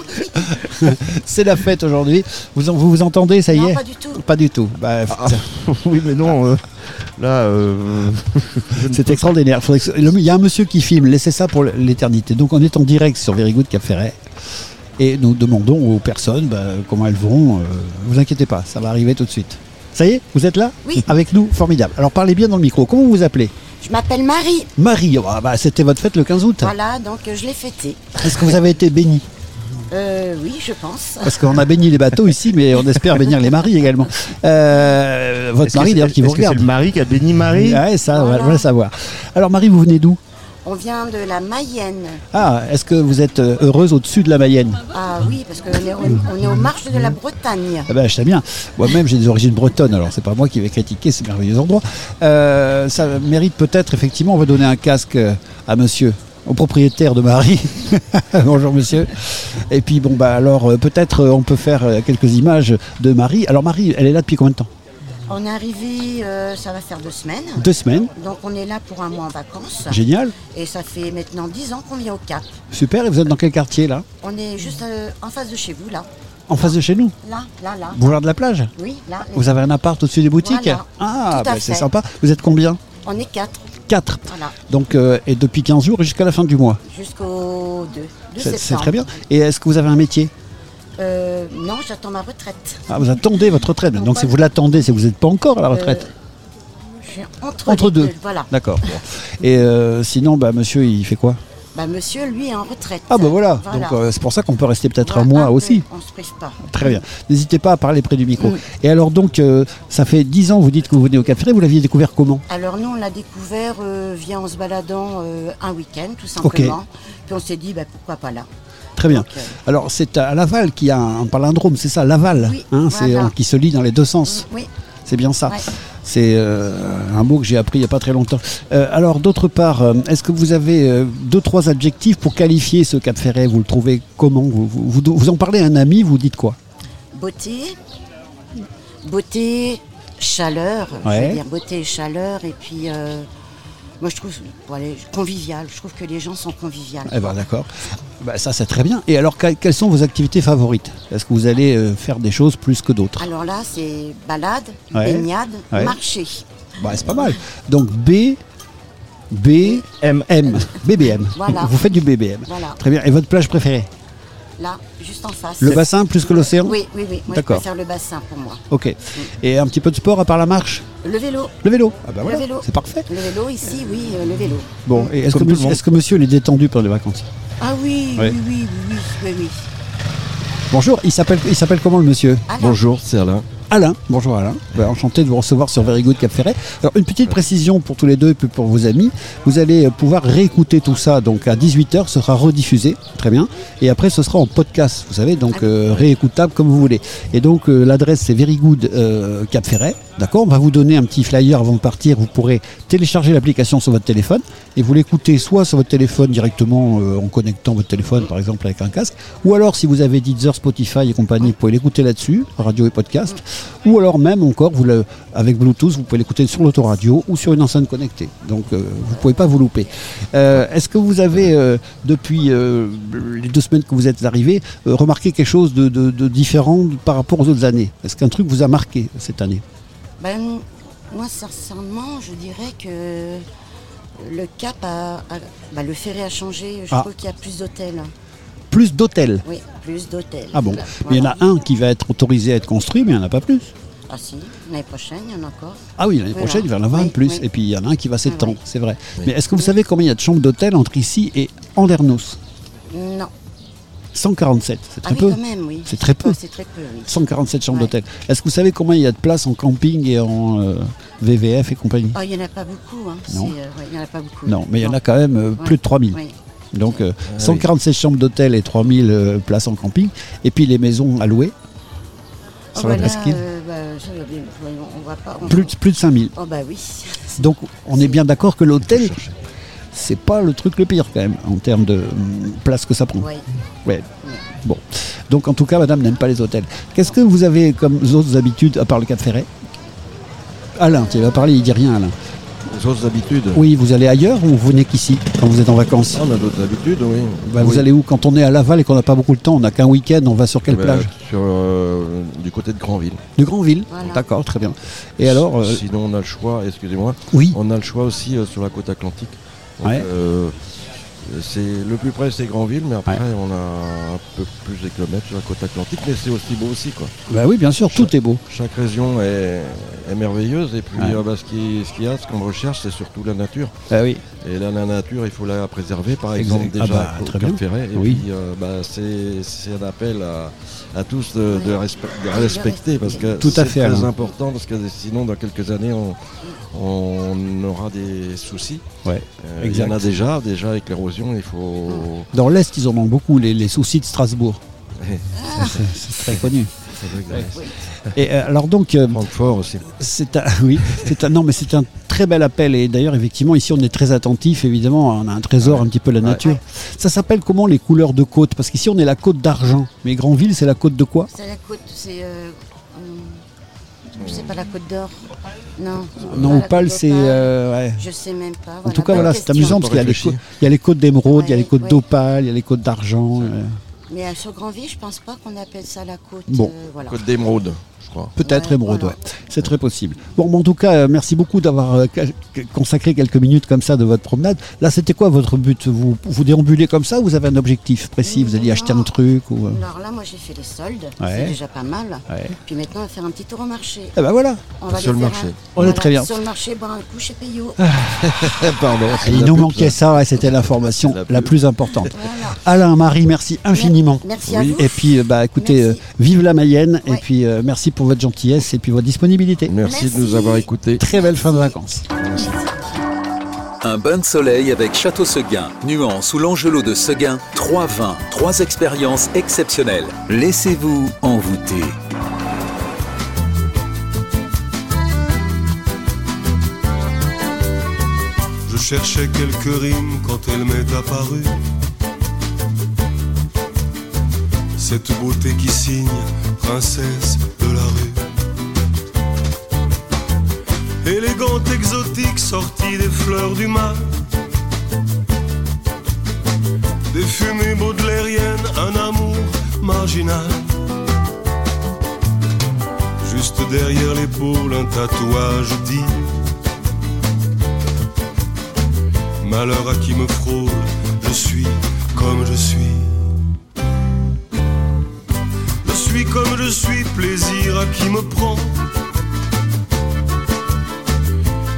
C'est la fête aujourd'hui. Vous, vous vous entendez, ça y est pas du tout. Pas du tout. Bah, Ah, oui, mais non. euh, là, euh, C'est extraordinaire. Il y a un monsieur qui filme, laissez ça pour l'éternité. Donc on est en direct sur Very Good Cap Ferret. Et nous demandons aux personnes bah, comment elles vont. Euh, vous inquiétez pas, ça va arriver tout de suite. Ça y est, vous êtes là Oui. Avec nous Formidable. Alors parlez bien dans le micro. Comment vous vous appelez Je m'appelle Marie. Marie. Ah, bah, C'était votre fête le 15 août. Voilà, donc euh, je l'ai fêté. Est-ce que vous avez été béni Euh, oui, je pense. Parce qu'on a béni les bateaux ici, mais on espère bénir les maris également. Euh, votre est-ce que mari c'est- d'ailleurs qui vous est-ce que c'est regarde. le mari qui a béni Marie. Ouais, ça, on va- Voilà. on va le savoir. Alors Marie, vous venez d'où On vient de la Mayenne. Ah, est-ce que vous êtes euh, heureuse au-dessus de la Mayenne? Ah oui, parce qu'on est, on est aux marches de la Bretagne. Ah ben, je sais bien. Moi-même, j'ai des origines bretonnes, alors c'est pas moi qui vais critiquer ces merveilleux endroits. Euh, ça mérite peut-être, effectivement, on va donner un casque euh, à monsieur, au propriétaire de Marie. Bonjour monsieur. Et puis, bon, bah alors, peut-être on peut faire quelques images de Marie. Alors, Marie, elle est là depuis combien de temps? On est arrivé, euh, ça va faire deux semaines. Deux semaines. Donc on est là pour un mois en vacances. Génial. Et ça fait maintenant dix ans qu'on vient au Cap. Super. Et vous êtes dans quel quartier, là? On est juste euh, en face de chez vous, là. En face de chez nous? Là, là, là. Boulevard de la plage? Oui, là. Vous avez un appart au-dessus des boutiques? Voilà. Ah, bah, c'est sympa. Vous êtes combien? On est quatre. Quatre. Voilà. Donc, euh, et depuis 15 jours jusqu'à la fin du mois? Jusqu'au 2, 2 C'est septembre. c'est très bien. Et est-ce que vous avez un métier? Euh, non, j'attends ma retraite. Ah, vous attendez votre retraite. Donc si vous l'attendez, c'est que vous n'êtes pas encore à la retraite. Euh, je suis entre, Entre deux. Voilà. D'accord. Bon. Et euh, sinon, bah, monsieur, il fait quoi? Bah, monsieur, lui, est en retraite. Ah, bah voilà. Voilà. Donc euh, c'est pour ça qu'on peut rester peut-être un mois peu, aussi. On se prive pas. Très bien. N'hésitez pas à parler près du micro. Mm. Et alors, donc, euh, ça fait 10 ans, vous dites que vous venez au Cap Ferret. Vous l'aviez découvert comment? Alors, nous, on l'a découvert euh, via en se baladant un week-end, tout simplement. Puis on s'est dit, bah, pourquoi pas là? Très bien. Alors, c'est à Laval qu'il y a un, palindrome, c'est ça, Laval, Oui, hein, voilà. qui se lit dans les deux sens. oui, C'est bien ça. ouais. C'est euh, un mot que j'ai appris il n'y a pas très longtemps. Euh, alors, d'autre part, euh, est-ce que vous avez deux, trois adjectifs pour qualifier ce Cap Ferret? Vous le trouvez comment? Vous, vous, vous- vous en parlez à un ami, vous dites quoi? Beauté, beauté, chaleur, je veux dire beauté et chaleur, et puis moi je trouve bon, allez, convivial, je trouve que les gens sont conviviales. Eh ben d'accord. Bah, ça, c'est très bien. Et alors, que- quelles sont vos activités favorites? Est-ce que vous allez euh, faire des choses plus que d'autres? Alors là, c'est balade, Ouais. baignade, Ouais. marché. bah, C'est pas mal. Donc, B, B, M. M. BBM. Voilà. Vous faites du BBM. Voilà, Très bien. Et votre plage préférée? Là, juste en face. Le bassin plus que l'océan Oui, oui, oui. Moi, je D'accord. préfère le bassin pour moi. Ok. Et un petit peu de sport à part la marche Le vélo. Le vélo Ah bah Le voilà, vélo. c'est parfait. Le vélo ici, oui, euh, le vélo. Bon, et est-ce que, Comme tout le monsieur- monde. est-ce que monsieur il est détendu pendant les vacances Ah oui, Ouais. oui, oui, oui, oui, oui, oui. Bonjour, il s'appelle il s'appelle comment le monsieur Alain, Bonjour, c'est Alain. Alain. Bonjour Alain. Enchanté de vous recevoir sur Very Good Cap Ferret. Alors une petite précision pour tous les deux et puis pour vos amis. Vous allez euh, pouvoir réécouter tout ça donc à 18h, ce sera rediffusé, très bien. Et après ce sera en podcast, vous savez, donc euh, réécoutable comme vous voulez. Et donc euh, l'adresse c'est Very Good Cap Ferret. D'accord On va vous donner un petit flyer avant de partir. Vous pourrez télécharger l'application sur votre téléphone et vous l'écoutez soit sur votre téléphone directement euh, en connectant votre téléphone par exemple avec un casque, ou alors si vous avez Deezer, Spotify et compagnie, vous pouvez l'écouter là-dessus, radio et podcast, ou alors même encore avec Bluetooth, vous pouvez l'écouter sur l'autoradio ou sur une enceinte connectée. Donc euh, vous pouvez pas vous louper. Euh, Est-ce que vous avez depuis les deux semaines que vous êtes arrivé euh, remarqué quelque chose de différent par rapport aux autres années? Est-ce qu'un truc vous a marqué cette année? Ben, moi, sincèrement, je dirais que le cap a, a- bah, le ferré a changé. Je Ah. trouve qu'il y a plus d'hôtels. Plus d'hôtels Oui, plus d'hôtels. Ah bon Voilà. Mais il y en a un qui va être autorisé à être construit, mais il n'y en a pas plus. Ah si, l'année prochaine, il y en a encore. Ah oui, l'année Voilà. prochaine, il va y en avoir un Oui, plus. oui. Et puis il y en a un qui va s'étendre, oui. c'est vrai. Mais est-ce que vous savez combien il y a de chambres d'hôtel entre ici et Andernos? Non. 147, c'est Ah très oui, peu. quand même, oui. C'est très peu. Oh, C'est très peu, oui. 147 chambres Ouais. d'hôtel. Est-ce que vous savez combien il y a de places en camping et en euh, VVF et compagnie? Oh, il n'y en a pas beaucoup. Hein. Non. C'est, euh, ouais, il n'y en a pas beaucoup. Non, mais il y en a quand même euh, Ouais. plus de 3000. Oui. Donc euh, Ah 147 chambres d'hôtel et 3000 euh, places en camping. Et puis les maisons à louer Oh, sur la voilà, presqu'île. euh, bah, on on- Plus, de- plus de 5000. Oh, bah oui. Donc on est bien d'accord que l'hôtel, c'est pas le truc le pire quand même en termes de hum, place que ça prend. Oui. Ouais. Bon. Donc en tout cas, madame n'aime pas les hôtels. Qu'est-ce que vous avez comme autres habitudes à part le Cap Ferret? Alain, tu vas parler, il dit rien Alain. Les autres habitudes? Oui, vous allez ailleurs ou vous venez qu'ici quand vous êtes en vacances? On a d'autres habitudes, oui. Bah, Vous allez où Quand on est à Laval et qu'on n'a pas beaucoup de temps, on n'a qu'un week-end, on va sur quelle Bah, plage? sur, euh, Du côté de Granville. De Grandville Voilà. D'accord, très bien. Et alors euh, Sinon, on a le choix, excusez-moi, Oui, on a le choix aussi euh, sur la côte atlantique. Ouais. euh, c'est le plus près c'est Granville, mais après Ouais. on a un peu plus de kilomètres sur la côte atlantique, mais c'est aussi beau aussi quoi. bah oui, bien sûr, tout est beau. Chaque région est, est merveilleuse et puis Ouais. euh, bah, ce qui- ce qu'il y a, ce qu'on recherche, c'est surtout la nature. Ah oui, Et là, la nature, il faut la préserver, par Exact. exemple, Ah déjà bah, au très bien. Ferret. Et Oui. puis, euh, bah, c'est un appel à, à tous de, de Ouais. respe- de respecter, parce que c'est très important, parce que sinon, dans quelques années, on, on aura des soucis. Ouais, Euh, il y en a déjà, déjà avec l'érosion, il faut... dans l'Est, ils en ont beaucoup, les, les soucis de Strasbourg. C'est très connu. Et euh, alors donc, euh, Francfort aussi. c'est un, oui, c'est un, non, mais c'est un très bel appel. Et d'ailleurs, effectivement, ici, on est très attentif. Évidemment, on a un trésor, un petit peu la nature. Ça s'appelle comment les couleurs de côte? Parce qu'ici, on est la côte d'argent. Mais Grandville, c'est la côte de quoi? C'est la côte, c'est. Euh, je sais pas la côte d'or. Non. Non, Opale, c'est. euh, ouais. Je sais même pas. En tout cas, bonne voilà, c'est amusant parce qu'il y a les réfléchir. côtes, il y a les côtes d'émeraude, il y a les Ouais, côtes ouais. d'opale, il y a les côtes d'argent. Mais sur Grandville, je pense pas qu'on appelle ça la côte. Bon. euh, voilà. Côte d'émeraude, je crois. Peut-être Ouais, émeraude, voilà. ouais. C'est très possible. Bon, mais en tout cas, euh, merci beaucoup d'avoir euh, consacré quelques minutes comme ça de votre promenade. Là, c'était quoi votre but? Vous, vous déambulez comme ça ou vous avez un objectif précis? Vous alliez acheter un truc ou, euh, Alors là, moi, j'ai fait les soldes. Ouais. C'est déjà pas mal. Ouais. Puis maintenant, on va faire un petit tour au marché. Eh ben voilà, On va Sur le marché. un- On est très bien. Sur le marché, boire un coup chez Payot. Pardon. c'est il nous pub, manquait ça, ouais, c'était l'information La plus importante. Voilà. Alain, Marie, merci infiniment. Merci à vous. Et puis, bah, écoutez, euh, vive la Mayenne et puis euh, merci pour votre gentillesse et puis votre disponibilité. Merci, de nous avoir écoutés. Très belle fin de vacances. Un bain de soleil avec Château Seguin, Nuance ou l'Angelot de Seguin, trois vins, trois expériences exceptionnelles. Laissez-vous envoûter. Je cherchais quelques rimes quand elle m'est apparue. Cette beauté qui signe princesse de la rue. Élégante, exotique, sortie des fleurs du mal. Des fumées baudelairiennes, un amour marginal. Juste derrière l'épaule, un tatouage dit Malheur à qui me frôle, je suis comme je suis. Comme je suis, plaisir à qui me prend.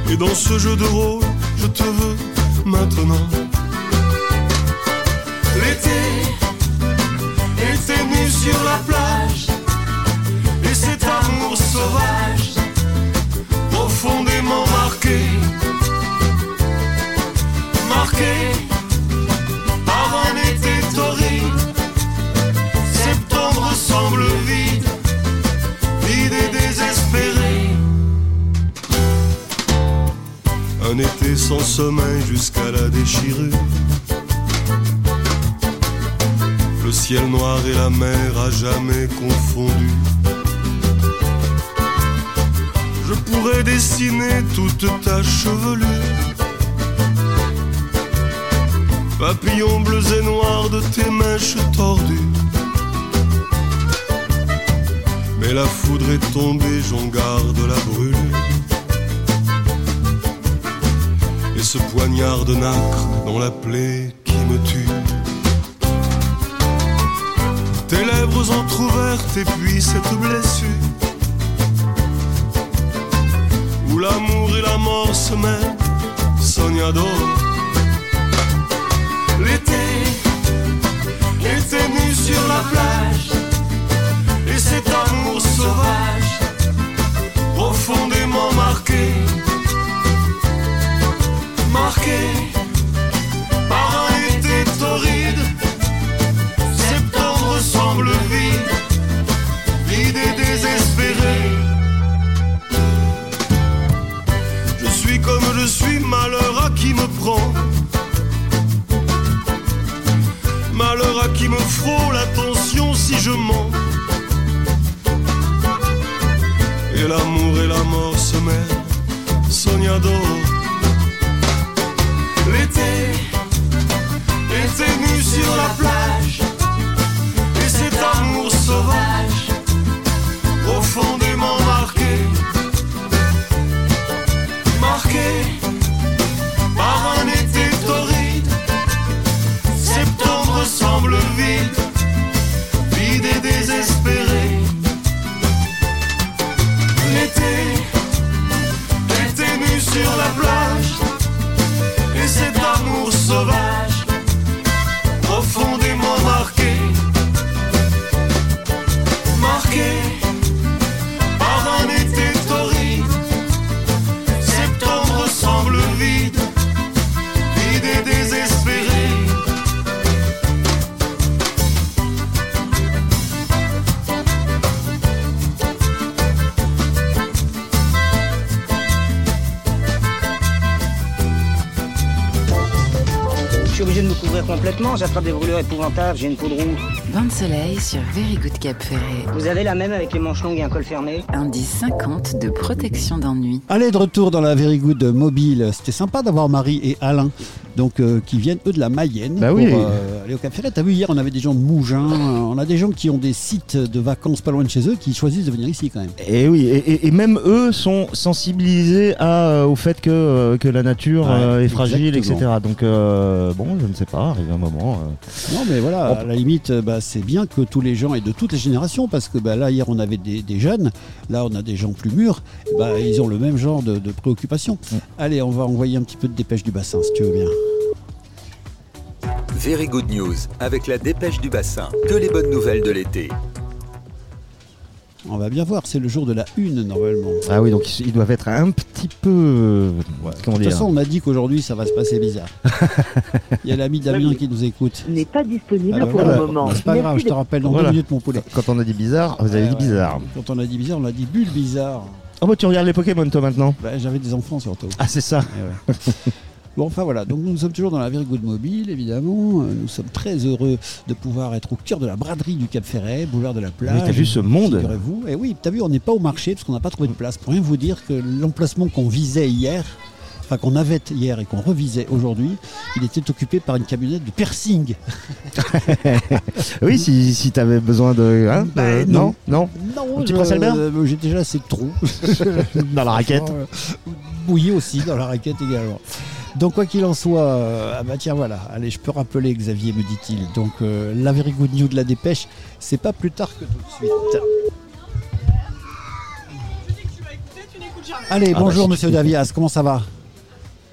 Et dans ce jeu de rôle, je te veux maintenant. L'été était nu sur la plage, et cet amour sauvage, profondément marqué marqué Un été sans sommeil jusqu'à la déchirure. Le ciel noir et la mer à jamais confondus. Je pourrais dessiner toute ta chevelure. Papillons bleus et noirs de tes mèches tordues. Mais la foudre est tombée, j'en garde la brûlure. Ce poignard de nacre dans la plaie qui me tue. Tes lèvres entr'ouvertes et puis cette blessure. Où l'amour et la mort se mêlent, sognador. L'été était nu sur la plage. Et cet amour sauvage, marqué des brûlures épouvantables, j'ai une peau de roue. Bain de soleil sur Very Good Cap Ferret. Vous avez la même avec les manches longues et un col fermé Indice 50 de protection d'ennui. Allez, de retour dans la Very Good Mobile. C'était sympa d'avoir Marie et Alain, donc euh, qui viennent eux de la Mayenne Bah pour oui. euh, aller au Cap Ferret. T'as vu hier, on avait des gens de Mougins, euh, on a des gens qui ont des sites de vacances pas loin de chez eux qui choisissent de venir ici quand même. Et oui, et, et- et même eux sont sensibilisés à, au fait que, que la nature Ouais, est fragile, exactement. etc. Donc, euh, bon, je ne sais pas, arrive un moment. Non, mais voilà, à la limite, bah, c'est bien que tous les gens et de toutes les générations, parce que bah, là, hier, on avait des, des jeunes, là, on a des gens plus mûrs, bah, ils ont le même genre de, de préoccupations. Allez, on va envoyer un petit peu de dépêche du bassin, si tu veux bien. Very Good News avec la dépêche du bassin. Que les bonnes nouvelles de l'été. On va bien voir, c'est le jour de la une, normalement. Ah oui, donc ils, doivent être un petit peu. euh, comment De toute dire façon, on a dit qu'aujourd'hui, ça va se passer bizarre. Il y a l'ami Damien qui nous écoute. n'est pas disponible Ah bah pour voilà. le moment. C'est pas grave, je te rappelle dans Voilà. deux minutes, mon poulet. Quand on a dit bizarre, vous avez Ouais, dit ouais. bizarre. Quand on a dit bizarre, on a dit bulle bizarre. Oh, bah tu regardes les Pokémon toi maintenant Bah, J'avais des enfants surtout. Ah, c'est ça. Eh. Bon, enfin voilà, donc nous sommes toujours dans la Good Mobile, évidemment. Nous sommes très heureux de pouvoir être au cœur de la braderie du Cap Ferret, boulevard de la plage. Mais t'as vu ce monde Figurez-vous. Et oui, t'as vu, on n'est pas au marché parce qu'on n'a pas trouvé de place. Pour rien vous dire que l'emplacement qu'on visait hier, enfin qu'on avait hier et qu'on revisait aujourd'hui, il était occupé par une camionnette de piercing. Oui, si, si t'avais besoin de. hein, Bah, euh, non. non Non, Albert euh, J'ai déjà assez de trous. Dans la raquette Euh, Bouilli aussi, dans la raquette également. Donc quoi qu'il en soit, euh, ah bah tiens voilà, allez je peux rappeler Xavier me dit-il. Donc euh, la very good news de la dépêche, c'est pas plus tard que tout de suite. Allez, Ah bonjour bah, monsieur Davias, comment ça va?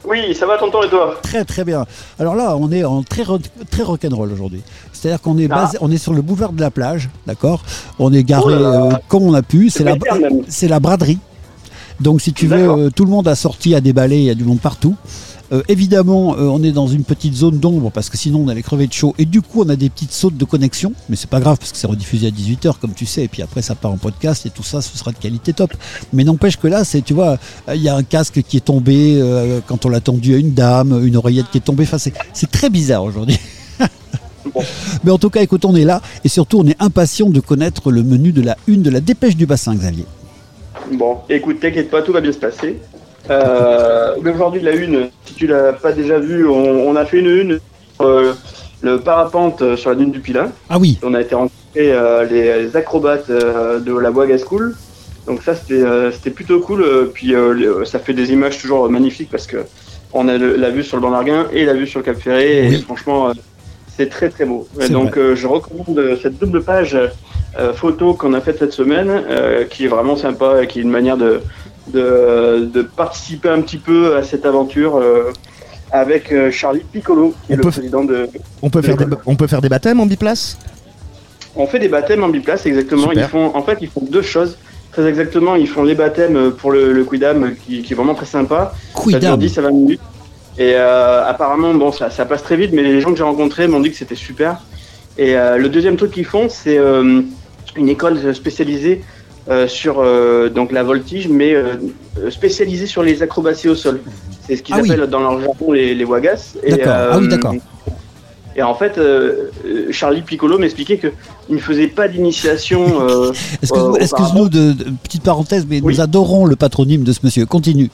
Oui, ça va tonton et toi? Très très bien. Alors là, on est en très, rock- très rock'n'roll aujourd'hui. C'est-à-dire qu'on est, Ah. basé, on est sur le boulevard de la plage, d'accord? On est garé Oh là là. euh, comme on a pu. La, c'est la braderie. Donc si tu veux, euh, tout le monde a sorti à déballer, il y a du monde partout. Euh, évidemment, euh, on est dans une petite zone d'ombre parce que sinon on allait crever de chaud. Et du coup, on a des petites sautes de connexion. Mais c'est pas grave parce que c'est rediffusé à 18h, comme tu sais. Et puis après, ça part en podcast et tout ça, ce sera de qualité top. Mais n'empêche que là, c'est, tu vois, il y a un casque qui est tombé euh, quand on l'a tendu à une dame, une oreillette qui est tombée. Enfin, c'est, c'est très bizarre aujourd'hui. Mais en tout cas, écoute, on est là et surtout, on est impatient de connaître le menu de la une de la dépêche du bassin, Xavier. Bon, écoute, t'inquiète pas, tout va bien se passer. Euh, aujourd'hui, la une, si tu l'as pas déjà vue, on, on a fait une une sur euh, le parapente euh, sur la dune du Pilin. Ah oui. On a été rencontrer euh, les, les acrobates de la Boaga School. Donc ça, c'était plutôt cool. Puis ça fait des images toujours magnifiques parce que on a le- la vue sur le banc d'Arguin et la vue sur le Cap Ferré. Et franchement, c'est très très beau. Donc euh, je recommande euh, cette double page euh, photo qu'on a faite cette semaine, euh, qui est vraiment sympa et qui est une manière de, de, de participer un petit peu à cette aventure. avec Charlie Piccolo, qui est On le peut- président de. On peut, de faire des, on peut faire des baptêmes en biplace? On fait des baptêmes en biplace, exactement. Super. Ils font, en fait, ils font deux choses. Très exactement, ils font les baptêmes pour le, le Quidam, qui, qui est vraiment très sympa. Ça dure Quidam. 10 à 20 minutes. Et euh, apparemment, bon, ça, ça passe très vite, mais les gens que j'ai rencontrés m'ont dit que c'était super. Et euh, le deuxième truc qu'ils font, c'est euh, une école spécialisée sur donc la voltige, mais spécialisée sur les acrobaties au sol. C'est ce qu'ils Ah oui. appellent dans leur jargon les, les wagas. Et. Ah oui, d'accord. Et en fait, euh, Charlie Piccolo m'expliquait qu'il ne faisait pas d'initiation. euh, Excuse-nous, euh, de, de- petite parenthèse, mais Oui. nous adorons le patronyme de ce monsieur. Continue.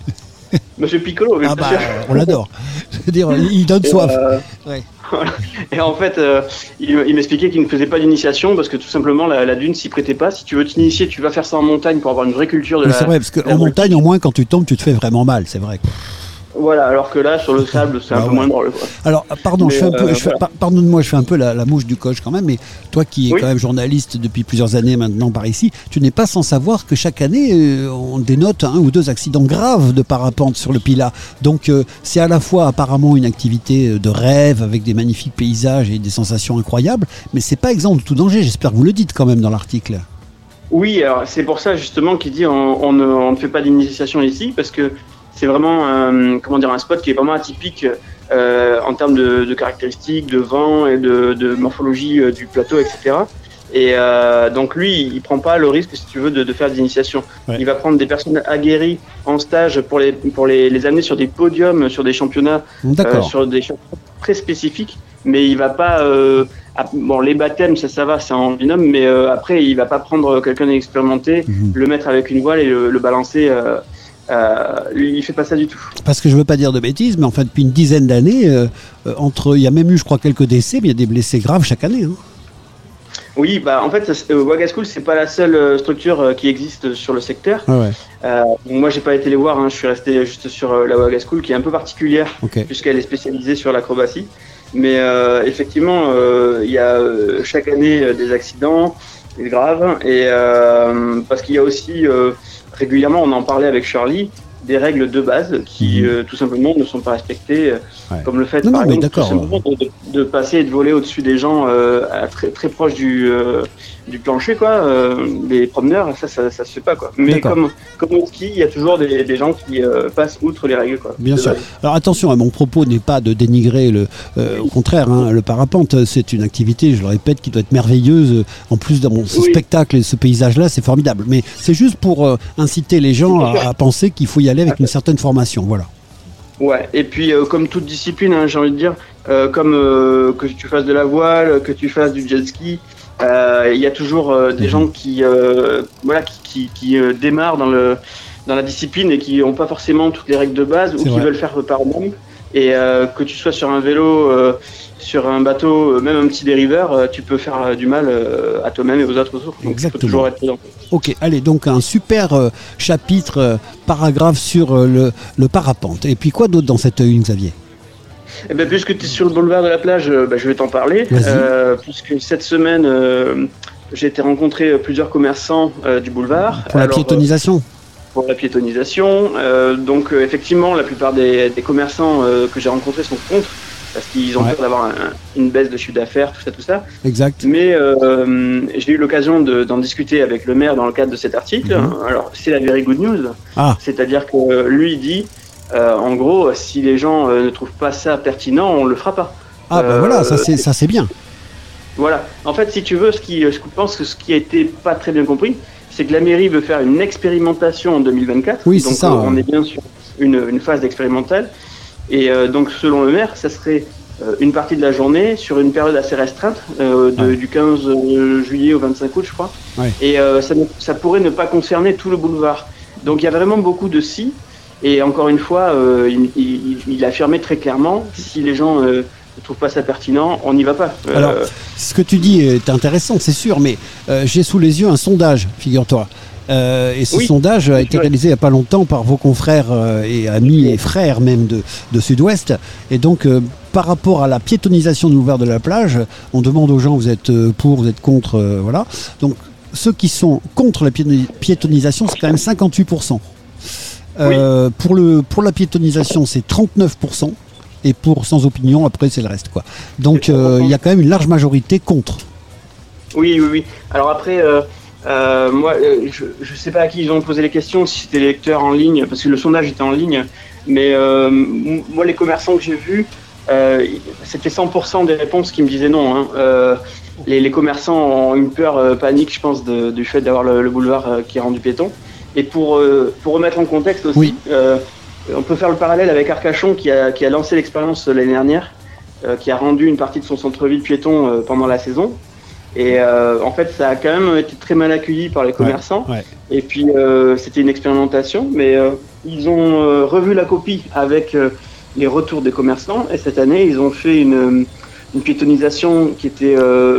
Monsieur Piccolo, Ah bah, on l'adore. Dire, il donne Et, soif. euh, Ouais. Et en fait, euh, il, il m'expliquait qu'il ne faisait pas d'initiation parce que tout simplement la, la dune s'y prêtait pas. Si tu veux t'initier, tu vas faire ça en montagne pour avoir une vraie culture de Mais la. c'est vrai, parce qu'en montagne, au moins, quand tu tombes, tu te fais vraiment mal, c'est vrai. quoi. Voilà, alors que là, sur le sable, c'est un Bah peu moins drôle. quoi. Alors, pardon, Mais, je fais un peu, euh, je fais- voilà. par- pardonne-moi, je fais un peu la, la mouche du coche quand même, mais toi qui es Oui. quand même journaliste depuis plusieurs années maintenant par ici, tu n'es pas sans savoir que chaque année, euh, on dénote un ou deux accidents graves de parapente sur le Pila. Donc, euh, c'est à la fois apparemment une activité de rêve avec des magnifiques paysages et des sensations incroyables, mais c'est pas exempt de tout danger. J'espère que vous le dites quand même dans l'article. Oui, alors c'est pour ça justement qu'il dit on, on ne, on ne fait pas d'initiation ici parce que c'est vraiment un, comment dire un spot qui est vraiment atypique euh, en termes de, de caractéristiques, de vent et de, de morphologie euh, du plateau, etc. Et euh, donc lui, il prend pas le risque, si tu veux, de, de faire des initiations. Ouais. Il va prendre des personnes aguerries en stage pour les pour les, les amener sur des podiums, sur des championnats euh, sur des choses très spécifiques, mais il va pas. euh, bon, les baptêmes, ça, ça va, c'est en binôme, mais euh, après, il va pas prendre quelqu'un d'expérimenté, Mhm. le mettre avec une voile et le, le balancer. Euh, euh, lui, il fait pas ça du tout. Parce que je veux pas dire de bêtises, mais en fait, depuis une dizaine d'années, euh, euh, entre, il y a même eu, je crois, quelques décès, mais il y a des blessés graves chaque année. hein. Oui, bah en fait, euh, Waga School, c'est pas la seule euh, structure qui existe sur le secteur. Ouais, ouais. Moi, j'ai pas été les voir, hein, je suis resté juste sur la Waga School, qui est un peu particulière. Puisqu'elle est spécialisée sur l'acrobatie. Mais effectivement, il y a chaque année des accidents graves, et parce qu'il y a aussi régulièrement, on en parlait avec Charlie, des règles de base qui Mhm. euh, tout simplement ne sont pas respectées, euh, Ouais. comme le fait Non, par non, exemple tout d'accord. simplement de, de- de passer et de voler au-dessus des gens euh, à très, très proche du, euh, du plancher, quoi, euh, des promeneurs, ça, ça, ça se fait pas, quoi. Mais comme, comme au ski, il y a toujours des, des gens qui euh, passent outre les règles, quoi. Bien sûr. vrai. Alors attention, hein, mon propos n'est pas de dénigrer le. euh, au contraire, hein, le parapente, c'est une activité, je le répète, qui doit être merveilleuse. En plus dans ce Oui. spectacle et ce paysage-là, c'est formidable. Mais c'est juste pour euh, inciter les gens à, à penser qu'il faut y aller avec une certaine formation. Voilà. Ouais, et puis euh, comme toute discipline, hein, j'ai envie de dire, euh, comme euh, que tu fasses de la voile, que tu fasses du jet ski, il y a toujours euh, des Mhm. gens qui, euh, voilà, qui, qui, qui, euh, démarrent dans, le, dans la discipline et qui n'ont pas forcément toutes les règles de base ou qui vrai. veulent faire par eux-mêmes. Et euh, que tu sois sur un vélo, euh, sur un bateau, euh, même un petit dériveur, euh, tu peux faire euh, du mal euh, à toi-même et aux autres autour. Donc il faut Exactement. toujours être prudent. Ok, allez, donc un super euh, chapitre, euh, paragraphe sur euh, le, le parapente. Et puis quoi d'autre dans cette une, Xavier? Eh ben, puisque tu es sur le boulevard de la plage, euh, bah, je vais t'en parler. Euh, puisque cette semaine, euh, j'ai été rencontrer plusieurs commerçants euh, du boulevard. Pour la piétonisation Pour la piétonisation. Donc, effectivement, la plupart des, des commerçants que j'ai rencontrés sont contre, parce qu'ils ont Ouais. peur d'avoir un- une baisse de chiffre d'affaires, tout ça, tout ça. Exact. Mais euh, j'ai eu l'occasion de- d'en discuter avec le maire dans le cadre de cet article. Mhm. Alors, c'est la very good news. Ah. C'est-à-dire que lui dit, euh, en gros, si les gens euh, ne trouvent pas ça pertinent, on le fera pas. Ah, bah Euh, voilà, ça c'est ça, c'est bien. Voilà. En fait, si tu veux, ce qui, je pense que ce qui a été pas très bien compris, c'est que la mairie veut faire une expérimentation en 2024. Oui, c'est ça, euh, on est bien sur une, une phase d'expérimental. Et euh, donc, selon le maire, ça serait euh, une partie de la journée sur une période assez restreinte, euh, de- Ouais. du 15 juillet au 25 août, je crois. Ouais. Et euh, ça, ça pourrait ne pas concerner tout le boulevard. Donc, il y a vraiment beaucoup de si. Et encore une fois, euh, il, il- il a affirmé très clairement, si les gens euh, ne trouvent pas ça pertinent, on n'y va pas. Euh, Alors, ce que tu dis est intéressant, c'est sûr, mais j'ai sous les yeux un sondage, figure-toi. Et ce Oui. sondage a été réalisé il n'y a pas longtemps par vos confrères et amis et frères même de, de Sud-Ouest. Et donc, par rapport à la piétonisation de l'ouvert de la plage, on demande aux gens, vous êtes pour, vous êtes contre, voilà. Donc, ceux qui sont contre la piétoni- piétonisation, c'est quand même 58%. Euh, pour, le, pour la piétonisation, c'est 39%. et pour sans opinion, après c'est le reste. quoi. Donc euh, il y a quand même une large majorité contre. Oui, oui, oui. Alors après, euh, moi, je ne sais pas à qui ils ont posé les questions, si c'était les lecteurs en ligne, parce que le sondage était en ligne. Mais moi, les commerçants que j'ai vus, c'était 100% des réponses qui me disaient non. hein. Les, les commerçants ont une peur panique, je pense, de- du fait d'avoir le, le boulevard qui est rendu piéton. Et pour, euh, pour remettre en contexte aussi, euh, on peut faire le parallèle avec Arcachon qui a, qui a lancé l'expérience l'année dernière, euh, qui a rendu une partie de son centre-ville piéton pendant la saison. Et euh, en fait, ça a quand même été très mal accueilli par les commerçants. ouais. Et puis, euh, c'était une expérimentation, mais euh, ils ont revu la copie avec les retours des commerçants. Et cette année, ils ont fait une, une piétonisation qui était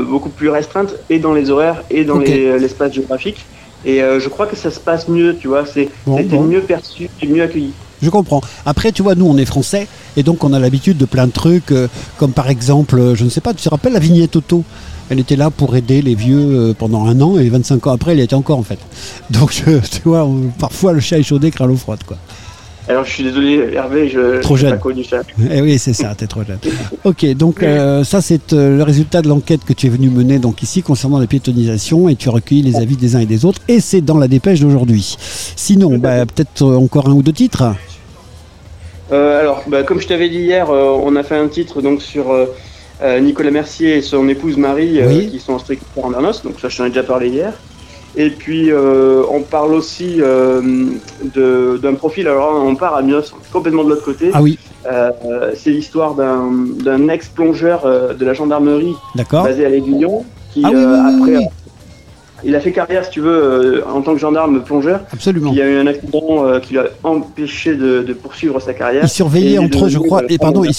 beaucoup plus restreinte, et dans les horaires, et dans les- l'espace géographique. Et euh, je crois que ça se passe mieux, tu vois. C'est Bon, c'était bon. mieux perçu mieux accueilli. Je comprends. Après, tu vois, nous, on est français, et donc on a l'habitude de plein de trucs, euh, comme par exemple, euh, je ne sais pas, tu te rappelles la vignette auto? Elle était là pour aider les vieux pendant un an, et 25 ans après, elle y était encore, en fait. Donc, tu vois, on- parfois, le chat échaudé craint l'eau froide, quoi. Alors, je suis désolé, Hervé, je Trop jeune. pas connu ça. Eh oui, c'est ça, t'es trop jeune. Ok, donc euh, ça, c'est euh, le résultat de l'enquête que tu es venu mener donc ici concernant la piétonisation, et tu as recueilli les avis des uns et des autres, et c'est dans la dépêche d'aujourd'hui. Sinon, bah, peut-être euh, encore un ou deux titres Euh, alors, bah, comme je t'avais dit hier, on a fait un titre donc sur Nicolas Mercier et son épouse Marie, Oui. qui sont en Arnos, donc ça je t'en ai déjà parlé hier. Et puis euh, on parle aussi euh, d'un profil, alors on part à Mios, complètement de l'autre côté. Ah oui, Euh, c'est l'histoire d'un ex-plongeur de la gendarmerie basé à l'Aiguillon, qui Ah oui, après, oui. il a fait carrière, si tu veux, en tant que gendarme plongeur. Absolument. Il y a eu un accident qui l'a empêché de, de poursuivre sa carrière. Il surveillait entre eux, je crois, et pardon, il,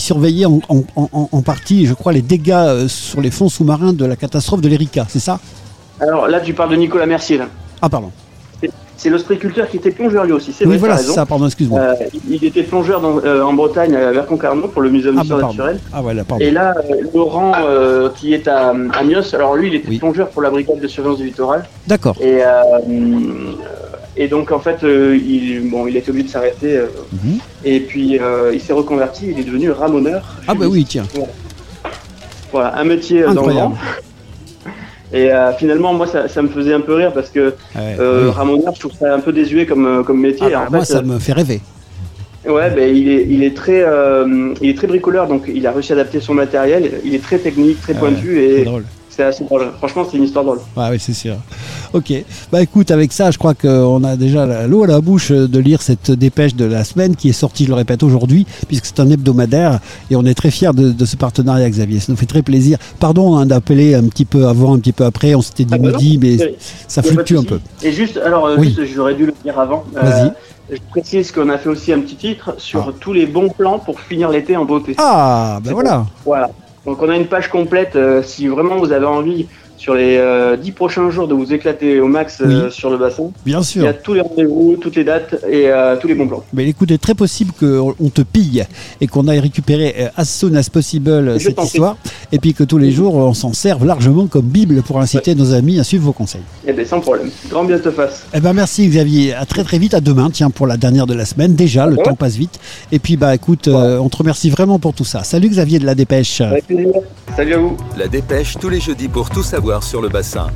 surveillait en, en- en- en partie, je crois, les dégâts sur les fonds sous-marins de la catastrophe de l'Erika, c'est ça? Alors là, tu parles de Nicolas Mercier, là. Ah, pardon. C'est l'ostriculteur qui était plongeur lui aussi, c'est Oui, vrai, voilà, ça, pardon, excuse-moi. Euh, il était plongeur dans- euh, en Bretagne à Verconcarnon pour le Muséum ah, d'histoire bah, pardon. naturelle. Ah, voilà, pardon. Et là, euh, Laurent, qui est à, à Mios, alors lui, il était Oui. plongeur pour la brigade de surveillance du littoral. D'accord. Et, et donc, en fait, il, bon, il a été obligé de s'arrêter. Mhm. Et puis, il s'est reconverti, il est devenu ramoneur. Ah, bah oui, tiens. Voilà, un métier euh, dans le Incroyable. vent. Et euh, finalement, moi, ça, ça me faisait un peu rire parce que Ouais, euh, oui. ramoneur, je trouve ça un peu désuet comme, euh, comme métier. Ah, En moi, fait, ça me fait rêver. Ouais, ben il est, il est très, euh, il est très bricoleur, donc il a réussi à adapter son matériel. Il est très technique, très pointu et drôle. C'est assez drôle. Franchement, c'est une histoire drôle. Ouais, oui, c'est sûr. Ok. Bah écoute, avec ça, je crois qu'on a déjà l'eau à la bouche euh, de lire cette dépêche de la semaine qui est sortie, je le répète, aujourd'hui, puisque c'est un hebdomadaire et on est très fiers de, de ce partenariat, Xavier. Ça nous fait très plaisir. Pardon hein, d'appeler un petit peu avant, un petit peu après. On s'était dit Ah bah non, midi, mais ça fluctue un peu. Et juste, alors, euh, Oui. j'aurais dû le dire avant. Euh, Vas-y. je précise qu'on a fait aussi un petit titre sur Ah. tous les bons plans pour finir l'été en beauté. Ah, ben voilà. Voilà. Donc on a une page complète. euh, si vraiment vous avez envie sur les euh, dix prochains jours de vous éclater au max euh, sur le bassin, Bien il y sûr. a tous les rendez-vous, toutes les dates et euh, tous les bons plans. Mais écoute, il est très possible qu'on on te pille et qu'on aille récupérer euh, as soon as possible Je cette histoire, et puis que tous les jours on s'en serve largement comme Bible pour inciter nos amis à suivre vos conseils. Eh bien, sans problème. Grand bien te fasse. Eh ben merci Xavier, à très très vite, à demain, tiens pour la dernière de la semaine. Déjà, le Ouais. temps passe vite. Et puis bah écoute, euh, on te remercie vraiment pour tout ça. Salut Xavier de la Dépêche. Salut à vous. La dépêche tous les jeudis pour tout savoir sur le bassin.